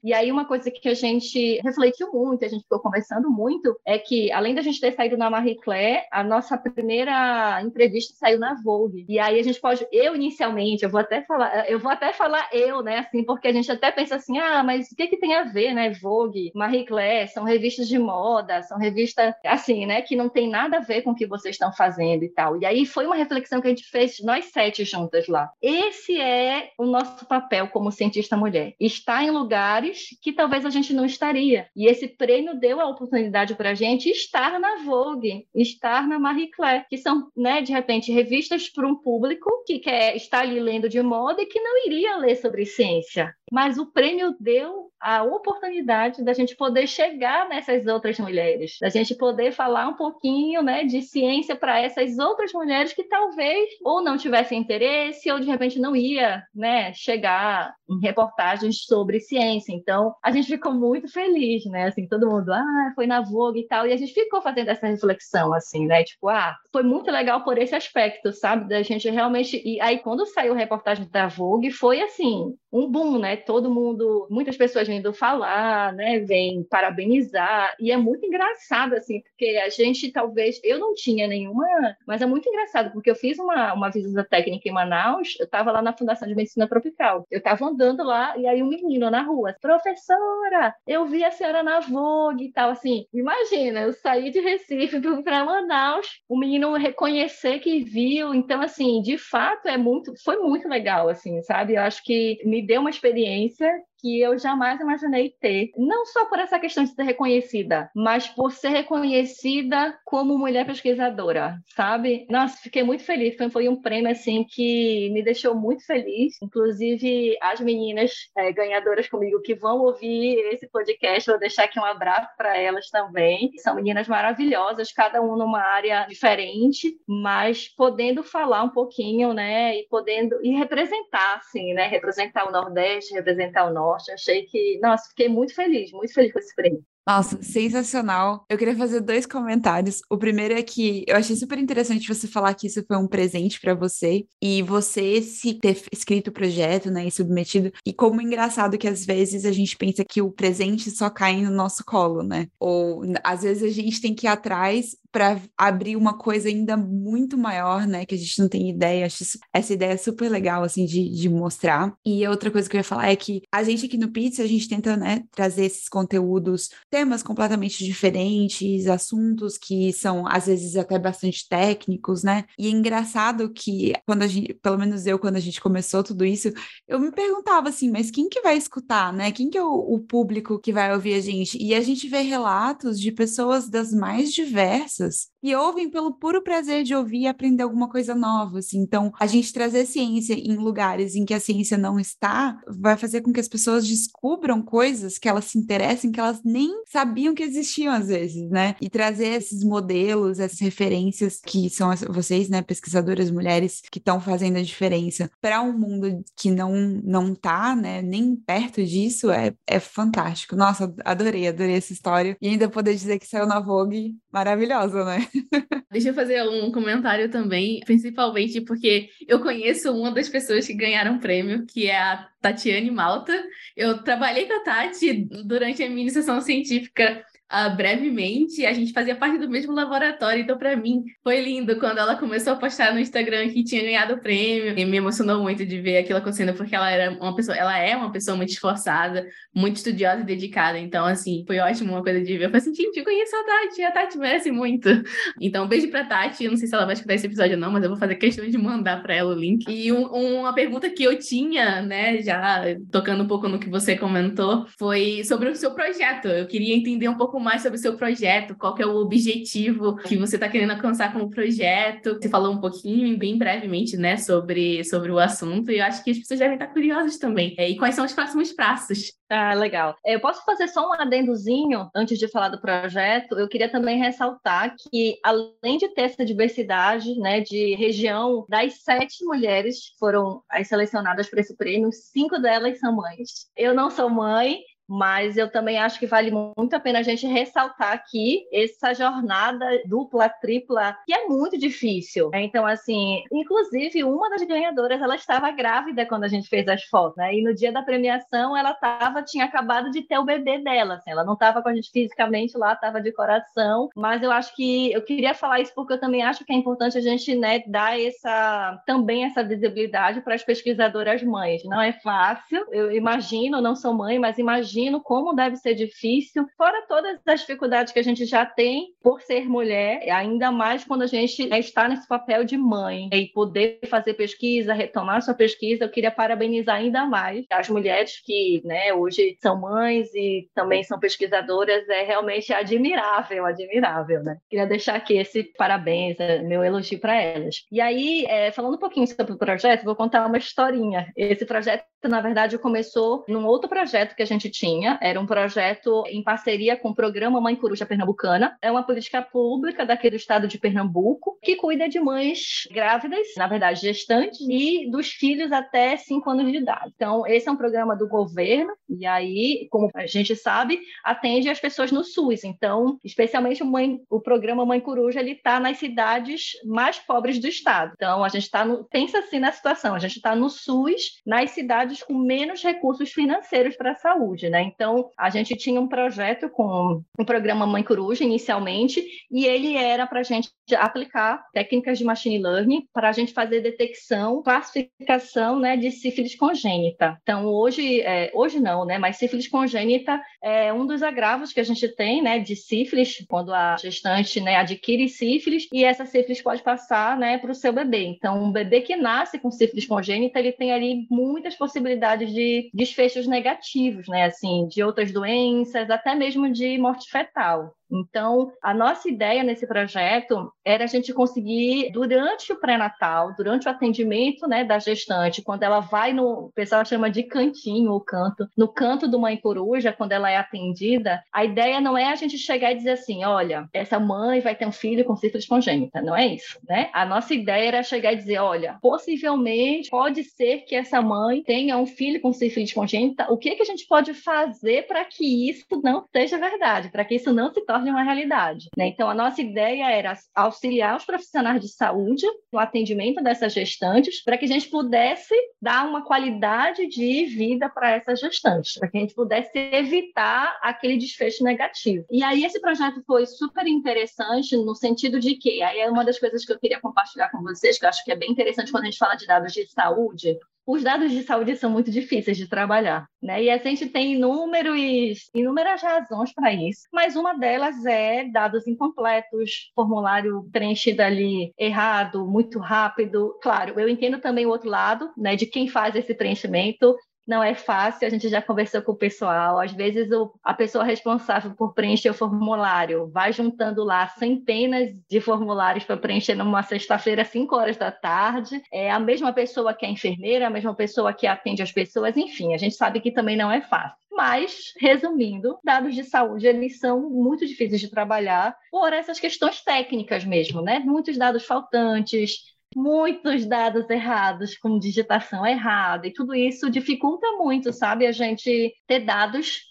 E aí, uma coisa que a gente refletiu muito, a gente ficou conversando muito, é que, além da gente ter saído na Marie Claire, a nossa primeira entrevista saiu na Vogue. E aí, a gente pode, eu inicialmente, eu vou até falar, eu vou até falar eu, né, assim, porque a gente até pensa assim, ah, mas o que, que tem a ver, né? Vogue, Marie Claire, são revistas de moda, são revistas, assim, né, que não tem nada a ver com o que vocês estão fazendo e tal. E aí foi uma reflexão que a gente fez, nós sete juntas lá. Esse é o nosso papel como cientista mulher. Estar em lugares que talvez a gente não estaria. E esse prêmio deu a oportunidade para a gente estar na Vogue, estar na Marie Claire, que são, né, de repente, revistas para um público que quer estar ali lendo de moda e que não iria ler sobre ciência mas o prêmio deu a oportunidade da gente poder chegar nessas outras mulheres, da gente poder falar um pouquinho, né, de ciência para essas outras mulheres que talvez ou não tivessem interesse ou de repente não ia, né, chegar em reportagens sobre ciência. Então, a gente ficou muito feliz, né, assim, todo mundo, ah, foi na Vogue e tal, e a gente ficou fazendo essa reflexão assim, né, tipo, ah, foi muito legal por esse aspecto, sabe, da gente realmente e aí quando saiu a reportagem da Vogue foi assim, um boom, né? Todo mundo, muitas pessoas vindo falar, né? Vem parabenizar e é muito engraçado assim, porque a gente talvez eu não tinha nenhuma, mas é muito engraçado porque eu fiz uma, uma visita técnica em Manaus, eu estava lá na Fundação de Medicina Tropical, eu estava andando lá e aí um menino na rua, professora, eu vi a senhora na Vogue e tal, assim, imagina, eu saí de Recife para Manaus, o menino reconhecer que viu, então assim, de fato é muito, foi muito legal, assim, sabe? Eu acho que me me deu uma experiência que eu jamais imaginei ter. Não só por essa questão de ser reconhecida, mas por ser reconhecida como mulher pesquisadora, sabe? Nossa, fiquei muito feliz. Foi, foi um prêmio, assim, que me deixou muito feliz. Inclusive, as meninas é, ganhadoras comigo que vão ouvir esse podcast, vou deixar aqui um abraço para elas também. São meninas maravilhosas, cada uma numa área diferente, mas podendo falar um pouquinho, né? E podendo... E representar, assim, né? Representar o Nordeste, representar o Norte, Achei que, nossa, fiquei muito feliz, muito feliz com esse prêmio. Nossa, sensacional. Eu queria fazer dois comentários. O primeiro é que eu achei super interessante você falar que isso foi um presente para você e você se ter escrito o projeto, né, e submetido. E como engraçado que às vezes a gente pensa que o presente só cai no nosso colo, né? Ou às vezes a gente tem que ir atrás para abrir uma coisa ainda muito maior, né, que a gente não tem ideia. Acho essa ideia super legal assim de, de mostrar. E outra coisa que eu ia falar é que a gente aqui no Pizza a gente tenta, né, trazer esses conteúdos temas completamente diferentes, assuntos que são às vezes até bastante técnicos, né? E é engraçado que quando a gente, pelo menos eu, quando a gente começou tudo isso, eu me perguntava assim, mas quem que vai escutar, né? Quem que é o, o público que vai ouvir a gente? E a gente vê relatos de pessoas das mais diversas e ouvem pelo puro prazer de ouvir e aprender alguma coisa nova, assim. Então, a gente trazer ciência em lugares em que a ciência não está, vai fazer com que as pessoas descubram coisas que elas se interessem, que elas nem sabiam que existiam às vezes, né? E trazer esses modelos, essas referências que são vocês, né, pesquisadoras mulheres que estão fazendo a diferença para um mundo que não não tá, né, nem perto disso, é, é fantástico. Nossa, adorei, adorei essa história. E ainda poder dizer que saiu na Vogue, maravilhosa, né? Deixa eu fazer um comentário também, principalmente porque eu conheço uma das pessoas que ganharam prêmio, que é a Tatiane Malta. Eu trabalhei com a Tati durante a minha iniciação científica uh, brevemente, a gente fazia parte do mesmo laboratório, então para mim foi lindo quando ela começou a postar no Instagram que tinha ganhado o prêmio, e me emocionou muito de ver aquilo acontecendo, porque ela era uma pessoa, ela é uma pessoa muito esforçada, muito estudiosa e dedicada, então assim, foi ótimo uma coisa de ver, eu falei assim, gente, eu conheço a Tati, a Tati merece muito. Então, um beijo pra Tati, eu não sei se ela vai escutar esse episódio não, mas eu vou fazer questão de mandar para ela o link. E um, uma pergunta que eu tinha, né, já tocando um pouco no que você comentou, foi sobre o seu projeto. Eu queria entender um pouco pouco mais sobre o seu projeto, qual que é o objetivo que você está querendo alcançar com o projeto. Você falou um pouquinho, bem brevemente, né, sobre, sobre o assunto, e eu acho que as pessoas devem estar curiosas também. É, e quais são os próximos passos? Ah, legal. Eu posso fazer só um adendozinho antes de falar do projeto? Eu queria também ressaltar que, além de ter essa diversidade né, de região, das sete mulheres que foram as selecionadas para esse prêmio, cinco delas são mães. Eu não sou mãe, mas eu também acho que vale muito a pena a gente ressaltar aqui essa jornada dupla, tripla, que é muito difícil. Né? Então, assim, inclusive, uma das ganhadoras, ela estava grávida quando a gente fez as fotos, né? E no dia da premiação, ela tava, tinha acabado de ter o bebê dela, assim, ela não estava com a gente fisicamente lá, estava de coração, mas eu acho que eu queria falar isso porque eu também acho que é importante a gente, né, dar essa, também essa visibilidade para as pesquisadoras mães. Não é fácil, eu imagino, não sou mãe, mas imagino imagino como deve ser difícil, fora todas as dificuldades que a gente já tem por ser mulher, ainda mais quando a gente está nesse papel de mãe e poder fazer pesquisa, retomar sua pesquisa. Eu queria parabenizar ainda mais as mulheres que né, hoje são mães e também são pesquisadoras. É realmente admirável, admirável. Né? Queria deixar aqui esse parabéns, é, meu elogio para elas. E aí, é, falando um pouquinho sobre o projeto, vou contar uma historinha. Esse projeto, na verdade, começou num outro projeto que a gente tinha tinha. Era um projeto em parceria com o Programa Mãe Coruja Pernambucana. É uma política pública daqui do estado de Pernambuco que cuida de mães grávidas, na verdade gestantes, e dos filhos até 5 anos de idade. Então, esse é um programa do governo, e aí, como a gente sabe, atende as pessoas no SUS. Então, especialmente o, mãe, o programa Mãe Coruja, ele está nas cidades mais pobres do estado. Então, a gente está no. Pensa assim na situação: a gente está no SUS, nas cidades com menos recursos financeiros para a saúde, né? Né? Então, a gente tinha um projeto com o programa Mãe Coruja inicialmente, e ele era para a gente aplicar técnicas de machine learning para a gente fazer detecção, classificação né, de sífilis congênita. Então, hoje, é, hoje não, né? Mas sífilis congênita é um dos agravos que a gente tem, né, de sífilis, quando a gestante né, adquire sífilis, e essa sífilis pode passar né, para o seu bebê. Então, um bebê que nasce com sífilis congênita, ele tem ali muitas possibilidades de desfechos negativos, né? Assim, assim, de outras doenças, até mesmo de morte fetal. Então, a nossa ideia nesse projeto era a gente conseguir, durante o pré-natal, durante o atendimento né, da gestante, quando ela vai no, o pessoal chama de cantinho ou canto, no canto do mãe coruja, quando ela é atendida, a ideia não é a gente chegar e dizer assim, olha, essa mãe vai ter um filho com sífilis congênita, não é isso, né? A nossa ideia era chegar e dizer, olha, possivelmente pode ser que essa mãe tenha um filho com sífilis congênita, o que, que a gente pode fazer para que isso não seja verdade, para que isso não se torne torne uma realidade. Né? Então, a nossa ideia era auxiliar os profissionais de saúde no atendimento dessas gestantes, para que a gente pudesse dar uma qualidade de vida para essas gestantes, para que a gente pudesse evitar aquele desfecho negativo. E aí, esse projeto foi super interessante no sentido de que, aí é uma das coisas que eu queria compartilhar com vocês, que eu acho que é bem interessante quando a gente fala de dados de saúde, os dados de saúde são muito difíceis de trabalhar, né? E a gente tem inúmeros, inúmeras razões para isso, mas uma delas é dados incompletos, formulário preenchido ali errado, muito rápido. Claro, eu entendo também o outro lado, né, de quem faz esse preenchimento não é fácil, a gente já conversou com o pessoal. Às vezes, o, a pessoa responsável por preencher o formulário vai juntando lá centenas de formulários para preencher numa sexta-feira, 5 horas da tarde. É a mesma pessoa que é enfermeira, a mesma pessoa que atende as pessoas, enfim, a gente sabe que também não é fácil. Mas, resumindo, dados de saúde eles são muito difíceis de trabalhar por essas questões técnicas mesmo, né? Muitos dados faltantes, muitos dados errados, com digitação errada, e tudo isso dificulta muito, sabe, a gente ter dados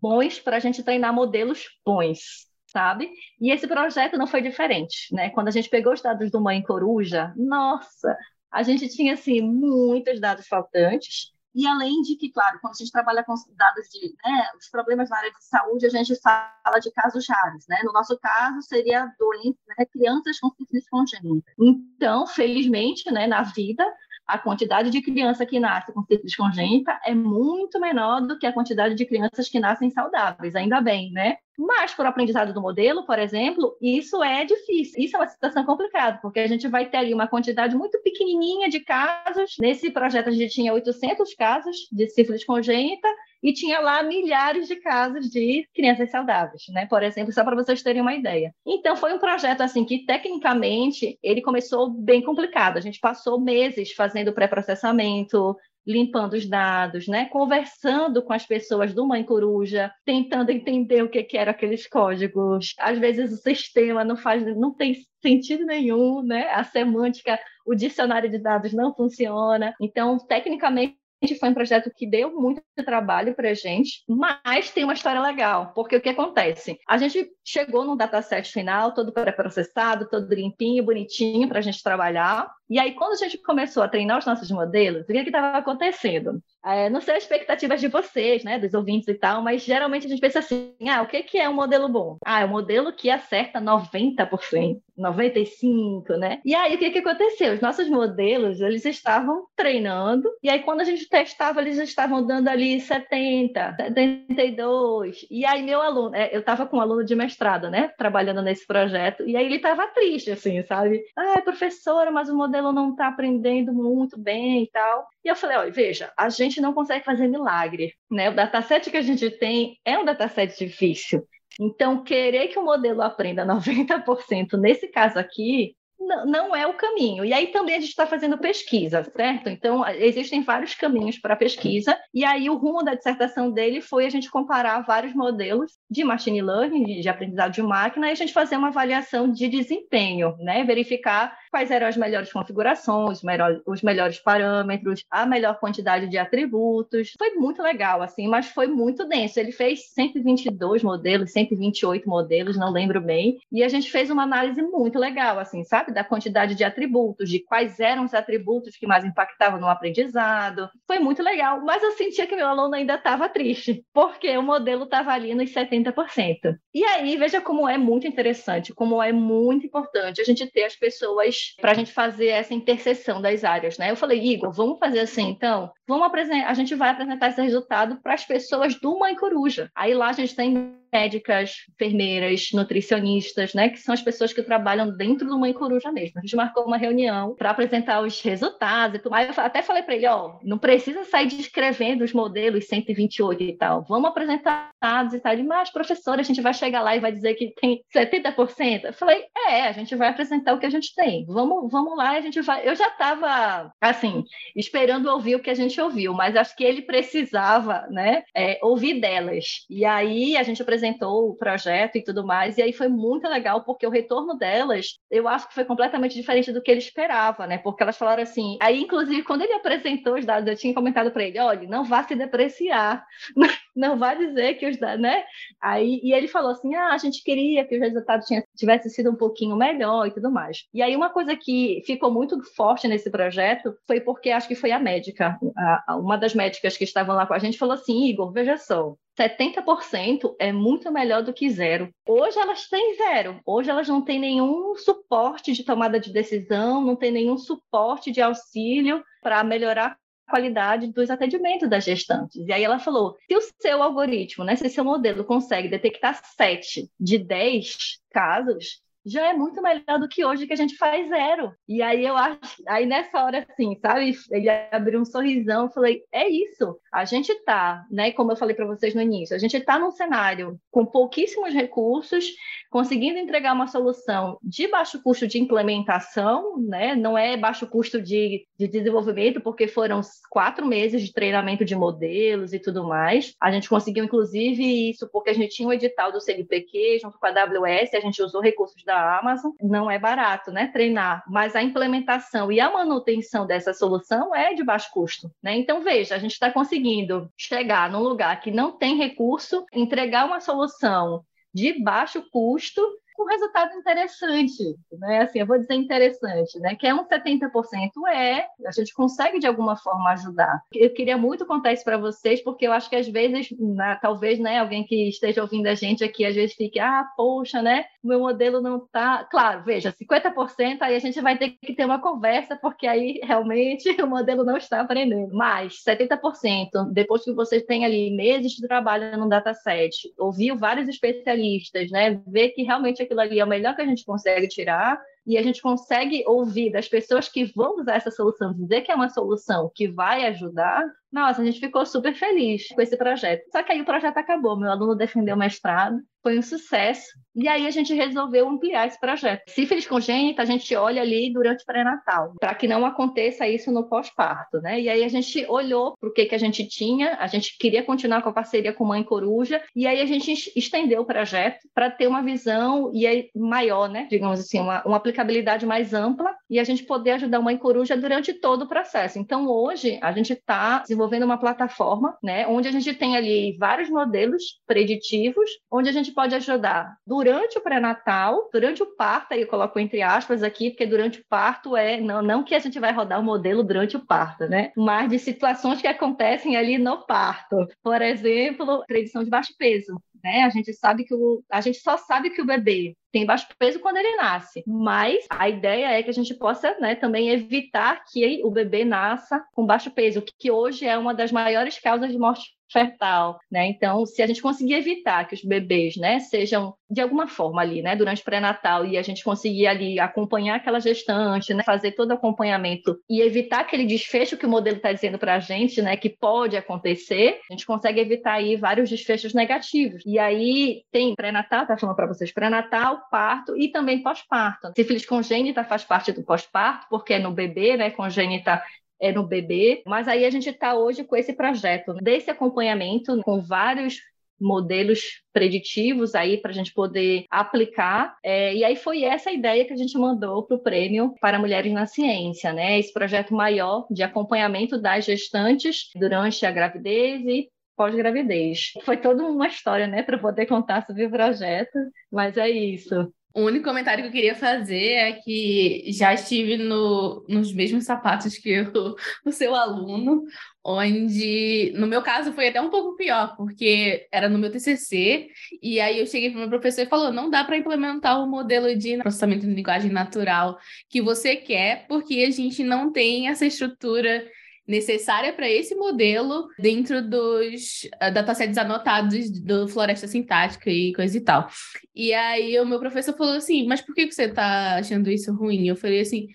bons para a gente treinar modelos bons, sabe? E esse projeto não foi diferente, né? Quando a gente pegou os dados do Mãe Coruja, nossa, a gente tinha assim muitos dados faltantes e além de que, claro, quando a gente trabalha com dados de né, os problemas na área de saúde, a gente fala de casos raros, né? No nosso caso, seria doença, né, crianças com sífilis congênita. Então, felizmente, né, na vida, a quantidade de criança que nasce com sífilis congênita é muito menor do que a quantidade de crianças que nascem saudáveis, ainda bem, né? Mas, por aprendizado do modelo, por exemplo, isso é difícil. Isso é uma situação complicada, porque a gente vai ter ali uma quantidade muito pequenininha de casos. Nesse projeto, a gente tinha 800 casos de sífilis congênita e tinha lá milhares de casos de crianças saudáveis, né? Por exemplo, só para vocês terem uma ideia. Então foi um projeto assim que tecnicamente ele começou bem complicado. A gente passou meses fazendo pré-processamento, limpando os dados, né? conversando com as pessoas do Mãe Coruja, tentando entender o que, que eram aqueles códigos. Às vezes o sistema não faz, não tem sentido nenhum, né? A semântica, o dicionário de dados não funciona. Então, tecnicamente foi um projeto que deu muito trabalho para a gente, mas tem uma história legal, porque o que acontece? A gente chegou no dataset final, todo pré-processado, todo limpinho, bonitinho para a gente trabalhar, e aí quando a gente começou a treinar os nossos modelos, o que estava acontecendo? É, não sei as expectativas de vocês, né, dos ouvintes e tal, mas geralmente a gente pensa assim, ah, o que, que é um modelo bom? Ah, é um modelo que acerta 90%, 95%, né? E aí, o que, que aconteceu? Os nossos modelos, eles estavam treinando, e aí quando a gente testava, eles estavam dando ali 70, 72, e aí meu aluno, é, eu estava com um aluno de mestrado, né, trabalhando nesse projeto, e aí ele estava triste, assim, sabe? Ah, professora, mas o modelo não está aprendendo muito bem e tal. E eu falei, olha, veja, a gente não consegue fazer milagre. Né? O dataset que a gente tem é um dataset difícil. Então, querer que o modelo aprenda 90% nesse caso aqui não é o caminho. E aí também a gente está fazendo pesquisa, certo? Então, existem vários caminhos para pesquisa, e aí o rumo da dissertação dele foi a gente comparar vários modelos de machine learning, de aprendizado de máquina, e a gente fazer uma avaliação de desempenho, né? Verificar quais eram as melhores configurações, os melhores parâmetros, a melhor quantidade de atributos. Foi muito legal, assim, mas foi muito denso. Ele fez 122 modelos, 128 modelos, não lembro bem, e a gente fez uma análise muito legal, assim, sabe? Da quantidade de atributos, de quais eram os atributos que mais impactavam no aprendizado. Foi muito legal, mas eu sentia que meu aluno ainda estava triste, porque o modelo estava ali nos 70%. E aí, veja como é muito interessante, como é muito importante a gente ter as pessoas para a gente fazer essa interseção das áreas, né? Eu falei, Igor, vamos fazer assim, então? Vamos apresentar, a gente vai apresentar esse resultado para as pessoas do Mãe Coruja. Aí lá a gente tem médicas, enfermeiras, nutricionistas, né, que são as pessoas que trabalham dentro do Mãe Coruja mesmo. A gente marcou uma reunião para apresentar os resultados e tudo mais. Eu até falei para ele, ó, não precisa sair descrevendo os modelos 128 e tal. Vamos apresentar dados e tal. Mas professora, a gente vai chegar lá e vai dizer que tem 70%. Eu falei, é, a gente vai apresentar o que a gente tem. Vamos, vamos lá, a gente vai. Eu já estava assim, esperando ouvir o que a gente ouviu, mas acho que ele precisava, né, é, ouvir delas. E aí a gente apresentou o projeto e tudo mais, e aí foi muito legal, porque o retorno delas, eu acho que foi completamente diferente do que ele esperava, né? Porque elas falaram assim, aí inclusive quando ele apresentou os dados, eu tinha comentado para ele, olha, não vá se depreciar, não vá dizer que os né? Aí, e ele falou assim, ah, a gente queria que o resultado tinha, tivesse sido um pouquinho melhor e tudo mais. E aí uma coisa que ficou muito forte nesse projeto foi porque acho que foi a médica, a, uma das médicas que estavam lá com a gente falou assim, Igor, veja só, 70% é muito melhor do que zero. Hoje elas têm zero. Hoje elas não têm nenhum suporte de tomada de decisão, não tem nenhum suporte de auxílio para melhorar qualidade dos atendimentos das gestantes. E aí ela falou: se o seu algoritmo, né, se o seu modelo consegue detectar 7 de 10 casos, já é muito melhor do que hoje que a gente faz zero. E aí eu acho, aí nessa hora assim, sabe, ele abriu um sorrisão, falei, é isso. A gente tá, né, como eu falei para vocês no início, a gente tá num cenário com pouquíssimos recursos, conseguindo entregar uma solução de baixo custo de implementação, né? Não é baixo custo de, de desenvolvimento, porque foram quatro meses de treinamento de modelos e tudo mais. A gente conseguiu, inclusive, isso porque a gente tinha um edital do CNPq junto com a AWS, a gente usou recursos da da Amazon, não é barato, né, treinar, mas a implementação e a manutenção dessa solução é de baixo custo, né? Então veja, a gente está conseguindo chegar num lugar que não tem recurso, entregar uma solução de baixo custo com resultado interessante, né? Assim, eu vou dizer interessante, né? Que é um 70% é, a gente consegue de alguma forma ajudar. Eu queria muito contar isso para vocês, porque eu acho que às vezes, né, talvez, né, alguém que esteja ouvindo a gente aqui, às vezes fique, ah, poxa, né? Meu modelo não tá. Claro, veja, 50% aí a gente vai ter que ter uma conversa, porque aí realmente o modelo não está aprendendo. Mas 70%, depois que você tem ali meses de trabalho no dataset, ouviu vários especialistas, né? Ver que realmente aquilo ali é o melhor que a gente consegue tirar e a gente consegue ouvir das pessoas que vão usar essa solução, dizer que é uma solução que vai ajudar, Nossa, a gente ficou super feliz com esse projeto. Só que aí o projeto acabou, meu aluno defendeu o mestrado, foi um sucesso. E aí a gente resolveu ampliar esse projeto. Sífilis congênita, a gente olha ali durante o pré-natal, para que não aconteça isso no pós-parto, né? E aí a gente olhou para o que, que a gente tinha, a gente queria continuar com a parceria com Mãe Coruja, e aí a gente estendeu o projeto para ter uma visão e aí, maior, né? Digamos assim, uma, uma aplicabilidade mais ampla e a gente poder ajudar a Mãe Coruja durante todo o processo. Então, hoje, a gente está desenvolvendo uma plataforma, né? Onde a gente tem ali vários modelos preditivos, onde a gente pode ajudar durante o pré-natal, durante o parto, aí eu coloco entre aspas aqui, porque durante o parto é, não, não que a gente vai rodar o modelo durante o parto, né? Mas de situações que acontecem ali no parto. Por exemplo, predição de baixo peso. Né? A gente sabe que o, a gente só sabe que o bebê tem baixo peso quando ele nasce, mas a ideia é que a gente possa né, também evitar que o bebê nasça com baixo peso, que hoje é uma das maiores causas de morte fetal, né? Então, se a gente conseguir evitar que os bebês, né, sejam de alguma forma ali, né, durante o pré-natal e a gente conseguir ali acompanhar aquela gestante, né, fazer todo o acompanhamento e evitar aquele desfecho que o modelo está dizendo para a gente, né, que pode acontecer, a gente consegue evitar aí vários desfechos negativos. E aí tem pré-natal, tá falando para vocês, pré-natal, parto e também pós-parto. Sífilis congênita faz parte do pós-parto, porque é no bebê, né, congênita é, no bebê, mas aí a gente está hoje com esse projeto né, desse acompanhamento com vários modelos preditivos aí para a gente poder aplicar. É, e aí foi essa ideia que a gente mandou para o prêmio para mulheres na ciência, né? Esse projeto maior de acompanhamento das gestantes durante a gravidez e pós-gravidez. Foi toda uma história, né, para poder contar sobre o projeto, mas é isso. O único comentário que eu queria fazer é que já estive no, nos mesmos sapatos que o, o seu aluno, onde, no meu caso, foi até um pouco pior, porque era no meu TCC, e aí eu cheguei para o meu professor e falou, não dá para implementar o modelo de processamento de linguagem natural que você quer, porque a gente não tem essa estrutura necessária para esse modelo dentro dos uh, datasets anotados do Floresta Sintática e coisa e tal. E aí o meu professor falou assim, mas por que você está achando isso ruim? Eu falei assim,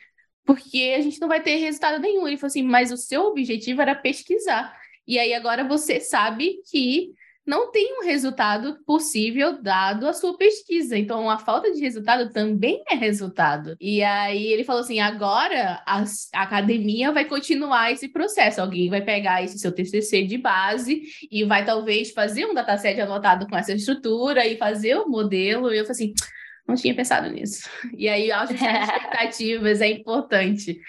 porque a gente não vai ter resultado nenhum. Ele falou assim, mas o seu objetivo era pesquisar. E aí agora você sabe que não tem um resultado possível dado a sua pesquisa. Então, a falta de resultado também é resultado. E aí ele falou assim: agora a, a academia vai continuar esse processo. Alguém vai pegar esse seu TCC de base e vai talvez fazer um dataset anotado com essa estrutura e fazer o modelo. E eu falei assim não tinha pensado nisso. E aí, que expectativas é importante.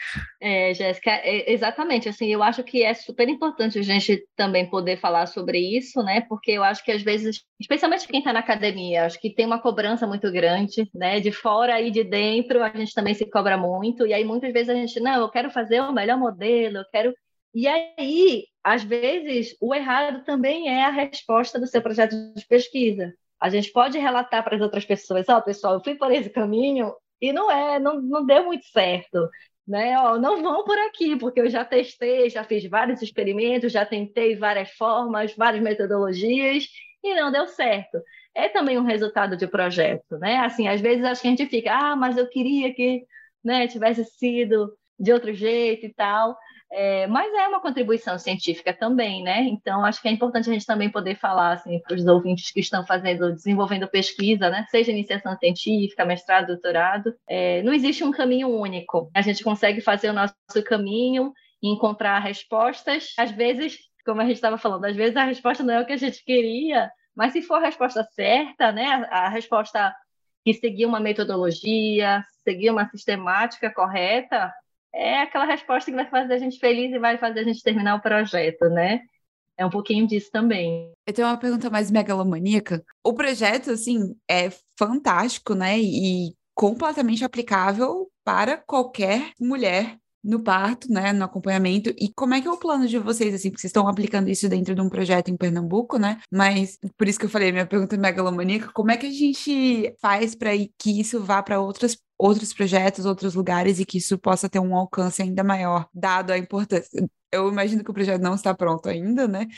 É, Jéssica, é, exatamente. Assim, eu acho que é super importante a gente também poder falar sobre isso, né? Porque eu acho que às vezes, especialmente quem está na academia, acho que tem uma cobrança muito grande, né? De fora e de dentro, a gente também se cobra muito. E aí, muitas vezes, a gente, não, eu quero fazer o melhor modelo, eu quero. E aí, às vezes, o errado também é a resposta do seu projeto de pesquisa. A gente pode relatar para as outras pessoas, ó, oh, pessoal, eu fui por esse caminho e não é, não, não deu muito certo. Né? Ó, não vão por aqui, porque eu já testei, já fiz vários experimentos, já tentei várias formas, várias metodologias e não deu certo. É também um resultado de projeto, né? Assim, às vezes acho que a gente fica, ah, mas eu queria que, né, tivesse sido de outro jeito e tal. É, mas é uma contribuição científica também, né? Então, acho que é importante a gente também poder falar assim, para os ouvintes que estão fazendo, desenvolvendo pesquisa, né? Seja iniciação científica, mestrado, doutorado, é, não existe um caminho único. A gente consegue fazer o nosso caminho e encontrar respostas. Às vezes, como a gente estava falando, às vezes a resposta não é o que a gente queria, mas se for a resposta certa, né? A, resposta que seguir uma metodologia, seguir uma sistemática correta, é aquela resposta que vai fazer a gente feliz e vai fazer a gente terminar o projeto, né? É um pouquinho disso também. Eu tenho uma pergunta mais megalomaníaca. O projeto, assim, é fantástico, né? E completamente aplicável para qualquer mulher no parto, né, no acompanhamento, e como é que é o plano de vocês, assim, porque vocês estão aplicando isso dentro de um projeto em Pernambuco, né, mas por isso que eu falei, minha pergunta é megalomaníaca, como é que a gente faz para que isso vá para outras outros projetos, outros lugares e que isso possa ter um alcance ainda maior, dado a importância. Eu imagino que o projeto não está pronto ainda, né?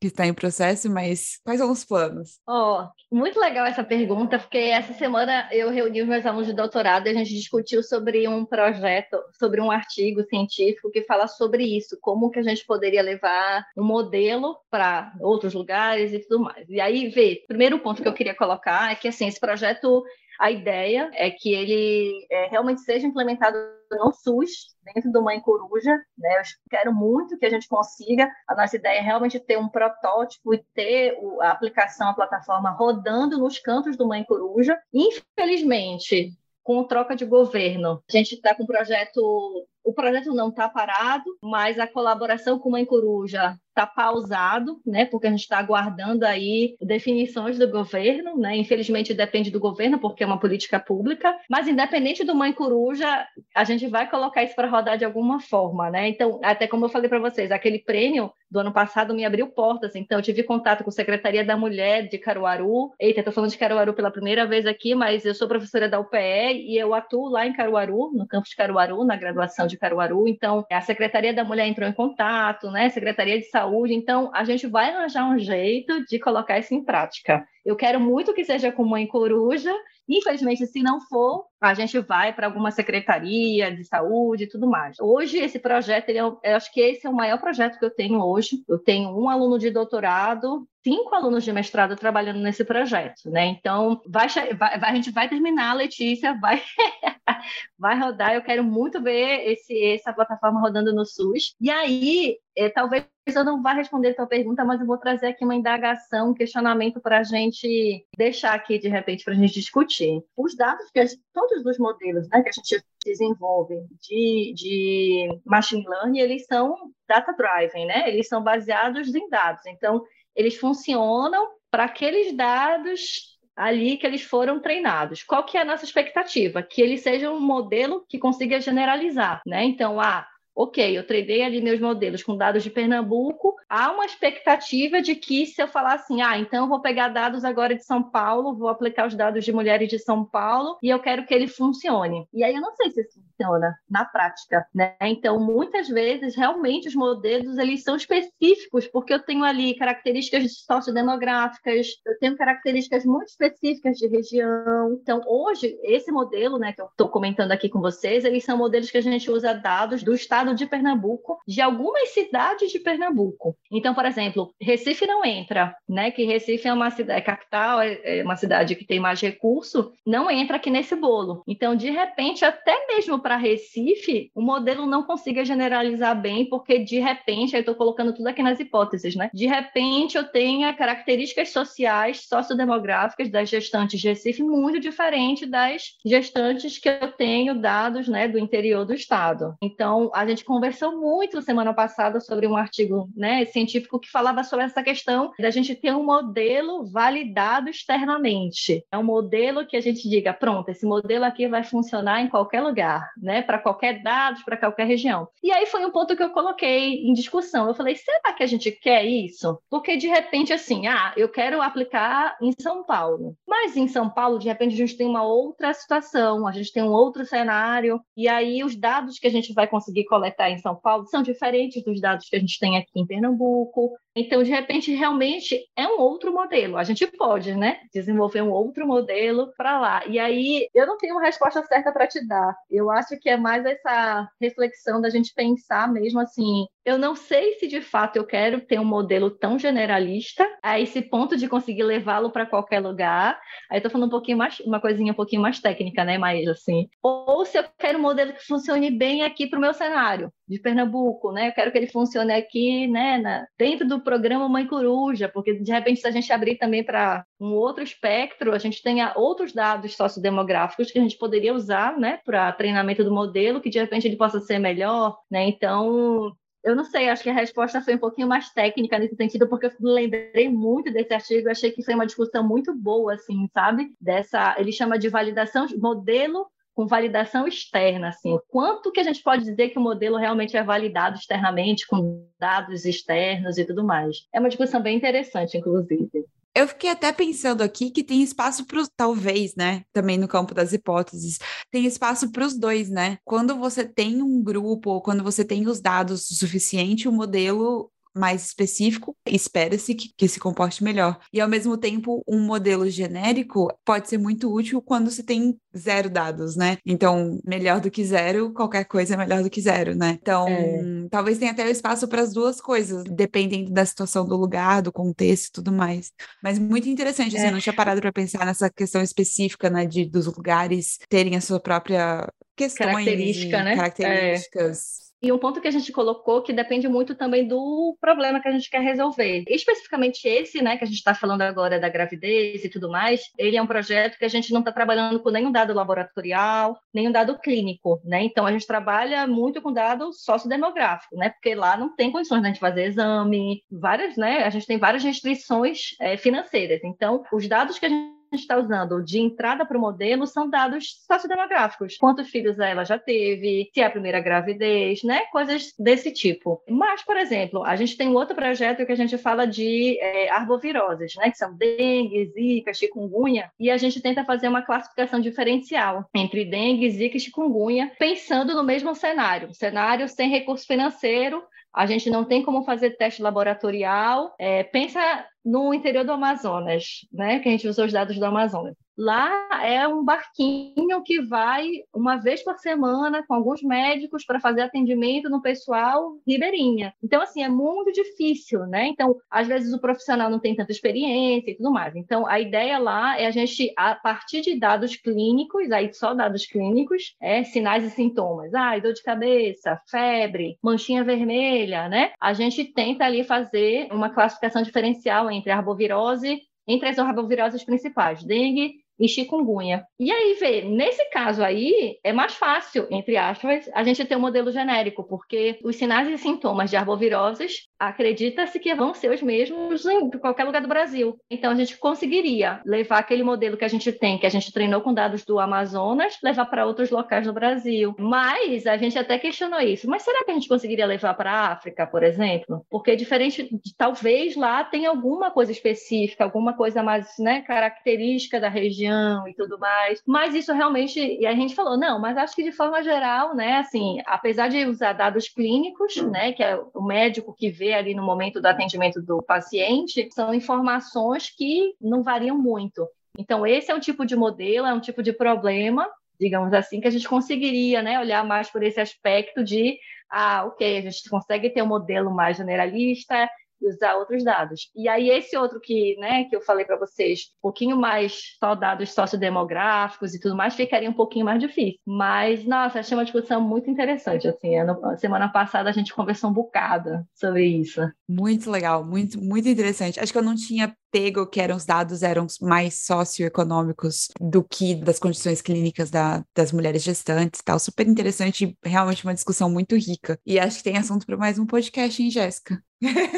Que está em processo, mas quais são os planos? Oh, muito legal essa pergunta, porque essa semana eu reuni os meus alunos de doutorado e a gente discutiu sobre um projeto, sobre um artigo científico que fala sobre isso, como que a gente poderia levar um modelo para outros lugares e tudo mais. E aí, vê, primeiro ponto que eu queria colocar é que assim, esse projeto a ideia é que ele é, realmente seja implementado no SUS, dentro do Mãe Coruja. Né? Eu quero muito que a gente consiga. A nossa ideia é realmente ter um protótipo e ter a aplicação, a plataforma rodando nos cantos do Mãe Coruja. Infelizmente, com troca de governo. A gente está com um projeto o projeto não está parado, mas a colaboração com Mãe Coruja está pausado, né? Porque a gente está aguardando aí definições do governo, né? Infelizmente depende do governo porque é uma política pública, mas independente do Mãe Coruja, a gente vai colocar isso para rodar de alguma forma, né? Então, até como eu falei para vocês, aquele prêmio do ano passado me abriu portas, então eu tive contato com a Secretaria da Mulher de Caruaru. Eita, estou falando de Caruaru pela primeira vez aqui, mas eu sou professora da UPE e eu atuo lá em Caruaru, no campus de Caruaru, na graduação de Caruaru. Então, a Secretaria da Mulher entrou em contato, né? Secretaria de Saúde. Então, a gente vai arranjar um jeito de colocar isso em prática. Eu quero muito que seja com Mãe Coruja. Infelizmente, se não for, a gente vai para alguma secretaria de saúde e tudo mais. Hoje, esse projeto, ele é, eu acho que esse é o maior projeto que eu tenho hoje. Eu tenho um aluno de doutorado, cinco alunos de mestrado trabalhando nesse projeto, né? Então, vai, vai, a gente vai terminar, Letícia, vai, vai rodar. Eu quero muito ver esse, essa plataforma rodando no SUS. E aí, é, talvez eu não vá responder a tua pergunta, mas eu vou trazer aqui uma indagação, um questionamento para a gente deixar aqui, de repente, para a gente discutir. Os dados que gente, todos os modelos né, que a gente desenvolve de, de machine learning, eles são data-driven, né? Eles são baseados em dados. Então, eles funcionam para aqueles dados ali que eles foram treinados. Qual que é a nossa expectativa? Que ele seja um modelo que consiga generalizar, né? Então, ah, ok, eu treinei ali meus modelos com dados de Pernambuco, há uma expectativa de que se eu falar assim, ah, então eu vou pegar dados agora de São Paulo, vou aplicar os dados de mulheres de São Paulo e eu quero que ele funcione. E aí eu não sei se isso funciona na prática, né? Então, muitas vezes, realmente, os modelos, eles são específicos, porque eu tenho ali características sociodemográficas, eu tenho características muito específicas de região. Então, hoje, esse modelo, né, que eu estou comentando aqui com vocês, eles são modelos que a gente usa dados do estado estado de Pernambuco, de algumas cidades de Pernambuco. Então, por exemplo, Recife não entra, né? Que Recife é uma cidade é capital, é, é uma cidade que tem mais recurso, não entra aqui nesse bolo. Então, de repente, até mesmo para Recife, o modelo não consiga generalizar bem, porque de repente, aí estou colocando tudo aqui nas hipóteses, né? De repente, eu tenha características sociais, sociodemográficas das gestantes de Recife muito diferente das gestantes que eu tenho dados, né, do interior do estado. Então, a gente conversou muito semana passada sobre um artigo né, científico que falava sobre essa questão da gente ter um modelo validado externamente. É um modelo que a gente diga, pronto, esse modelo aqui vai funcionar em qualquer lugar, né, para qualquer dado, para qualquer região. E aí foi um ponto que eu coloquei em discussão. Eu falei, será que a gente quer isso? Porque de repente, assim, ah, eu quero aplicar em São Paulo. Mas em São Paulo, de repente, a gente tem uma outra situação, a gente tem um outro cenário, e aí os dados que a gente vai conseguir coletar em São Paulo são diferentes dos dados que a gente tem aqui em Pernambuco. Então, de repente, realmente é um outro modelo. A gente pode, né, desenvolver um outro modelo para lá. E aí, eu não tenho uma resposta certa para te dar. Eu acho que é mais essa reflexão da gente pensar mesmo assim. Eu não sei se de fato eu quero ter um modelo tão generalista a esse ponto de conseguir levá-lo para qualquer lugar. Aí estou falando um pouquinho mais, uma coisinha um pouquinho mais técnica, né, mas assim. Ou se eu quero um modelo que funcione bem aqui para o meu cenário de Pernambuco, né? Eu quero que ele funcione aqui, né, na, dentro do programa Mãe Coruja, porque de repente se a gente abrir também para um outro espectro, a gente tenha outros dados sociodemográficos que a gente poderia usar, né, para treinamento do modelo, que de repente ele possa ser melhor, né? Então, eu não sei, acho que a resposta foi um pouquinho mais técnica nesse sentido, porque eu lembrei muito desse artigo, achei que foi uma discussão muito boa, assim, sabe? Dessa, ele chama de validação, modelo com validação externa, assim, quanto que a gente pode dizer que o modelo realmente é validado externamente com dados externos e tudo mais. É uma discussão bem interessante, inclusive. Eu fiquei até pensando aqui que tem espaço para talvez, né? Também no campo das hipóteses, tem espaço para os dois, né? Quando você tem um grupo ou quando você tem os dados o suficiente, o modelo mais específico, espera-se que, que se comporte melhor. E ao mesmo tempo, um modelo genérico pode ser muito útil quando se tem zero dados, né? Então, melhor do que zero, qualquer coisa é melhor do que zero, né? Então, é. talvez tenha até espaço para as duas coisas, dependendo da situação do lugar, do contexto e tudo mais. Mas muito interessante, assim, é. eu não tinha parado para pensar nessa questão específica, né, de dos lugares terem a sua própria questões Característica, né? características. É. E um ponto que a gente colocou que depende muito também do problema que a gente quer resolver. Especificamente esse, né, que a gente está falando agora da gravidez e tudo mais, ele é um projeto que a gente não está trabalhando com nenhum dado laboratorial, nenhum dado clínico, né? Então a gente trabalha muito com dado sociodemográfico, né? Porque lá não tem condições de a gente fazer exame, várias, né? A gente tem várias restrições é, financeiras. Então, os dados que a gente está usando de entrada para o modelo são dados sociodemográficos. Quantos filhos ela já teve, se é a primeira gravidez, né? Coisas desse tipo. Mas, por exemplo, a gente tem um outro projeto que a gente fala de é, arboviroses, né? Que são dengue, zika, chikungunya, e a gente tenta fazer uma classificação diferencial entre dengue, zika e chikungunya, pensando no mesmo cenário. Cenário sem recurso financeiro, a gente não tem como fazer teste laboratorial. É, pensa no interior do Amazonas, né? Que a gente usou os dados do Amazonas. Lá é um barquinho que vai uma vez por semana com alguns médicos para fazer atendimento no pessoal ribeirinha. Então, assim, é muito difícil, né? Então, às vezes o profissional não tem tanta experiência e tudo mais. Então, a ideia lá é a gente, a partir de dados clínicos, aí só dados clínicos, é sinais e sintomas. Ah, dor de cabeça, febre, manchinha vermelha, né? A gente tenta ali fazer uma classificação diferencial entre arbovirose entre as arboviroses principais, dengue, e chikungunya. E aí, vê, nesse caso aí, é mais fácil, entre aspas, a gente ter um modelo genérico, porque os sinais e sintomas de arboviroses acredita-se que vão ser os mesmos em qualquer lugar do Brasil. Então, a gente conseguiria levar aquele modelo que a gente tem, que a gente treinou com dados do Amazonas, levar para outros locais do Brasil. Mas a gente até questionou isso. Mas será que a gente conseguiria levar para a África, por exemplo? Porque diferente, de, talvez lá tenha alguma coisa específica, alguma coisa mais né, característica da região região e tudo mais. Mas isso realmente, e a gente falou, não, mas acho que de forma geral, né, assim, apesar de usar dados clínicos, né, que é o médico que vê ali no momento do atendimento do paciente, são informações que não variam muito. Então, esse é um tipo de modelo, é um tipo de problema, digamos assim, que a gente conseguiria né, olhar mais por esse aspecto de, ah, ok, a gente consegue ter um modelo mais generalista, usar outros dados. E aí esse outro que, né, que eu falei para vocês, um pouquinho mais só dados sociodemográficos e tudo mais, ficaria um pouquinho mais difícil. Mas, nossa, achei uma discussão muito interessante, assim, semana passada a gente conversou um bocado sobre isso. Muito legal, muito, muito interessante. Acho que eu não tinha pego que eram os dados eram mais socioeconômicos do que das condições clínicas da, das mulheres gestantes e tal. Super interessante, realmente uma discussão muito rica. E acho que tem assunto para mais um podcast, hein, Jéssica?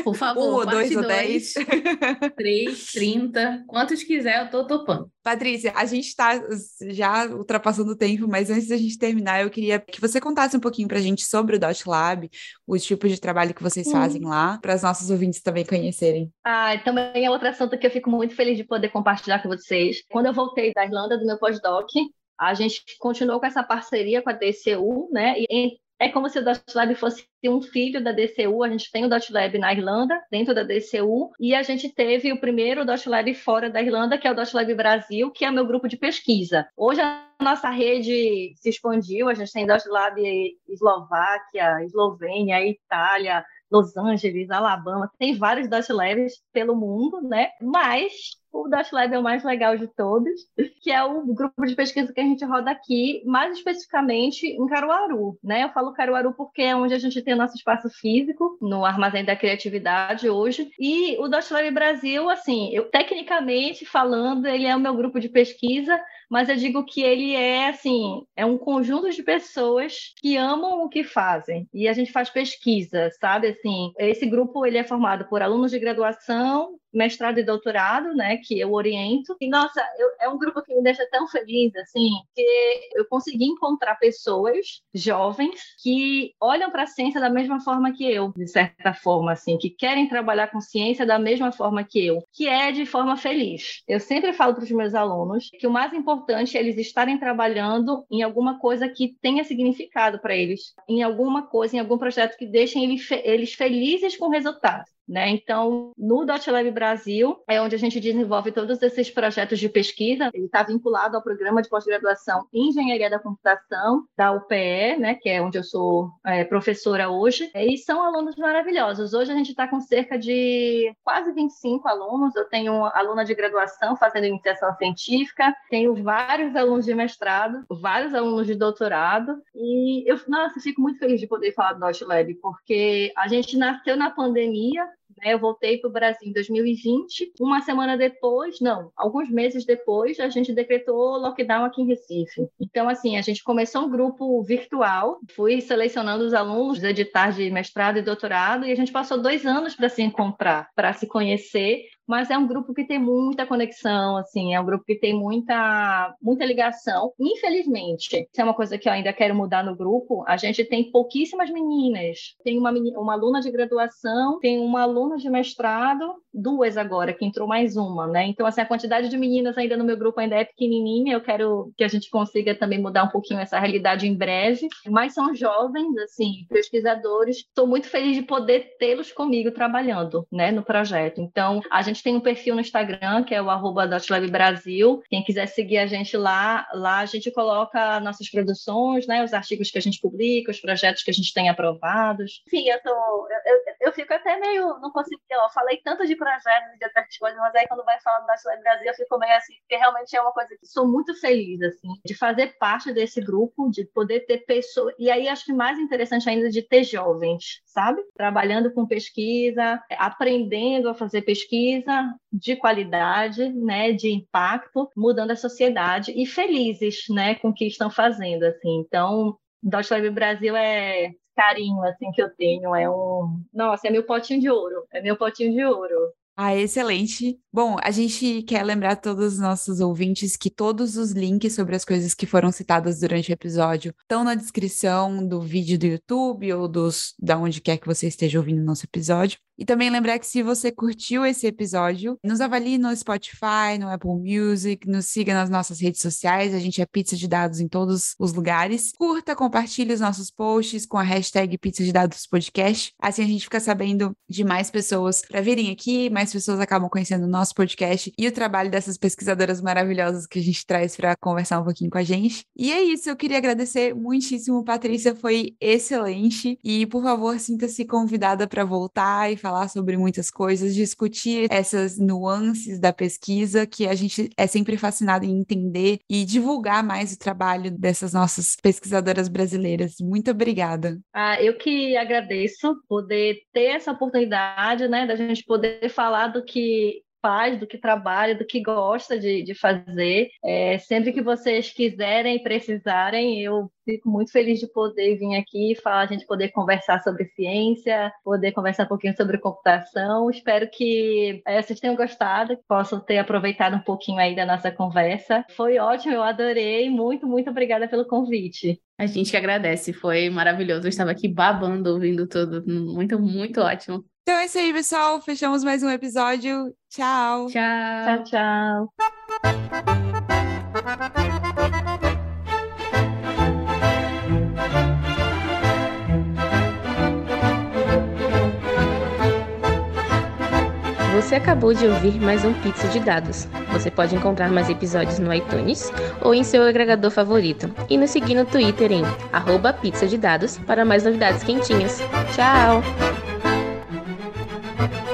Por favor, um ou dois, dois ou dez. Três, trinta, quantos quiser, eu tô topando. Patrícia, a gente está já ultrapassando o tempo, mas antes da gente terminar, eu queria que você contasse um pouquinho para a gente sobre o Dot Lab, os tipos de trabalho que vocês hum. fazem lá, para os nossos ouvintes também conhecerem. Ah, também é outra assunto que eu fico muito feliz de poder compartilhar com vocês. Quando eu voltei da Irlanda do meu pós-doc, a gente continuou com essa parceria com a DCU, né? E é como se o DotLab fosse um filho da DCU. A gente tem o DotLab na Irlanda, dentro da DCU, e a gente teve o primeiro DotLab fora da Irlanda, que é o DotLab Brasil, que é meu grupo de pesquisa. Hoje a nossa rede se expandiu, a gente tem DotLab Eslováquia, Eslovênia, Itália, Los Angeles, Alabama, tem vários Dot Labs pelo mundo, né? Mas o Dot Lab é o mais legal de todos, que é o grupo de pesquisa que a gente roda aqui, mais especificamente em Caruaru, né? Eu falo Caruaru porque é onde a gente tem nosso espaço físico, no Armazém da Criatividade hoje. E o Dot Lab Brasil, assim, eu tecnicamente falando, ele é o meu grupo de pesquisa, mas eu digo que ele é assim, é um conjunto de pessoas que amam o que fazem. E a gente faz pesquisa, sabe? Assim, esse grupo ele é formado por alunos de graduação, mestrado e doutorado, né, que eu oriento. E nossa, eu, é um grupo que me deixa tão feliz, assim, que eu consegui encontrar pessoas jovens que olham para a ciência da mesma forma que eu, de certa forma, assim, que querem trabalhar com ciência da mesma forma que eu, que é de forma feliz. Eu sempre falo para os meus alunos que o mais importante é eles estarem trabalhando em alguma coisa que tenha significado para eles, em alguma coisa, em algum projeto que deixem eles felizes com o resultado. Né? Então, no DotLab Brasil, é onde a gente desenvolve todos esses projetos de pesquisa. Ele está vinculado ao programa de pós-graduação em Engenharia da Computação, da UPE, né? que é onde eu sou é, professora hoje. E são alunos maravilhosos. Hoje a gente está com cerca de quase 25 alunos. Eu tenho aluna de graduação fazendo iniciação científica, tenho vários alunos de mestrado, vários alunos de doutorado. E eu, nossa, fico muito feliz de poder falar do DotLab, porque a gente nasceu na pandemia? Eu voltei para o Brasil em 2020. Uma semana depois, não, alguns meses depois, a gente decretou lockdown aqui em Recife. Então, assim, a gente começou um grupo virtual, fui selecionando os alunos dos editais de mestrado e doutorado, e a gente passou dois anos para se encontrar, para se conhecer mas é um grupo que tem muita conexão, assim, é um grupo que tem muita, muita ligação. Infelizmente, isso é uma coisa que eu ainda quero mudar no grupo, a gente tem pouquíssimas meninas. Tem uma, uma aluna de graduação, tem uma aluna de mestrado, duas agora, que entrou mais uma, né? Então, assim, a quantidade de meninas ainda no meu grupo ainda é pequenininha, eu quero que a gente consiga também mudar um pouquinho essa realidade em breve, mas são jovens, assim, pesquisadores, estou muito feliz de poder tê-los comigo trabalhando, né, no projeto. Então, a gente gente tem um perfil no Instagram, que é o arroba Brasil. Quem quiser seguir a gente lá, lá a gente coloca nossas produções, né? Os artigos que a gente publica, os projetos que a gente tem aprovados. Enfim, eu, tô, eu, eu, eu fico até meio. Não consigo. Eu falei tanto de projetos e de outras coisas, mas aí quando vai falar do Dutch Brasil, eu fico meio assim, porque realmente é uma coisa que sou muito feliz, assim, de fazer parte desse grupo, de poder ter pessoas. E aí acho que mais interessante ainda de ter jovens, sabe? Trabalhando com pesquisa, aprendendo a fazer pesquisa pesquisa de qualidade, né, de impacto, mudando a sociedade e felizes, né, com o que estão fazendo, assim. Então, Dot Brasil é carinho assim que eu tenho, é um, nossa, é meu potinho de ouro, é meu potinho de ouro. Ah, excelente. Bom, a gente quer lembrar todos os nossos ouvintes que todos os links sobre as coisas que foram citadas durante o episódio estão na descrição do vídeo do YouTube ou dos da onde quer que você esteja ouvindo o nosso episódio. E também lembrar que se você curtiu esse episódio, nos avalie no Spotify, no Apple Music, nos siga nas nossas redes sociais, a gente é Pizza de Dados em todos os lugares. Curta, compartilhe os nossos posts com a hashtag Pizza de Dados Podcast. Assim a gente fica sabendo de mais pessoas para virem aqui, mais pessoas acabam conhecendo o nosso podcast e o trabalho dessas pesquisadoras maravilhosas que a gente traz para conversar um pouquinho com a gente. E é isso, eu queria agradecer muitíssimo, Patrícia, foi excelente. E por favor, sinta-se convidada para voltar e falar sobre muitas coisas, discutir essas nuances da pesquisa que a gente é sempre fascinado em entender e divulgar mais o trabalho dessas nossas pesquisadoras brasileiras. Muito obrigada. Ah, eu que agradeço poder ter essa oportunidade, né, da gente poder falar do que faz, do que trabalha, do que gosta de, de fazer. É, sempre que vocês quiserem precisarem, eu fico muito feliz de poder vir aqui falar, a gente poder conversar sobre ciência, poder conversar um pouquinho sobre computação. Espero que é, vocês tenham gostado, possam ter aproveitado um pouquinho aí da nossa conversa. Foi ótimo, eu adorei. Muito, muito obrigada pelo convite. A gente que agradece, foi maravilhoso. Eu estava aqui babando, ouvindo tudo. Muito, muito ótimo. Então é isso aí, pessoal. Fechamos mais um episódio. Tchau. Tchau. Tchau, tchau. Você acabou de ouvir mais um Pizza de Dados. Você pode encontrar mais episódios no iTunes ou em seu agregador favorito. E nos seguir no Twitter em arroba pizza de dados para mais novidades quentinhas. Tchau! Thank you.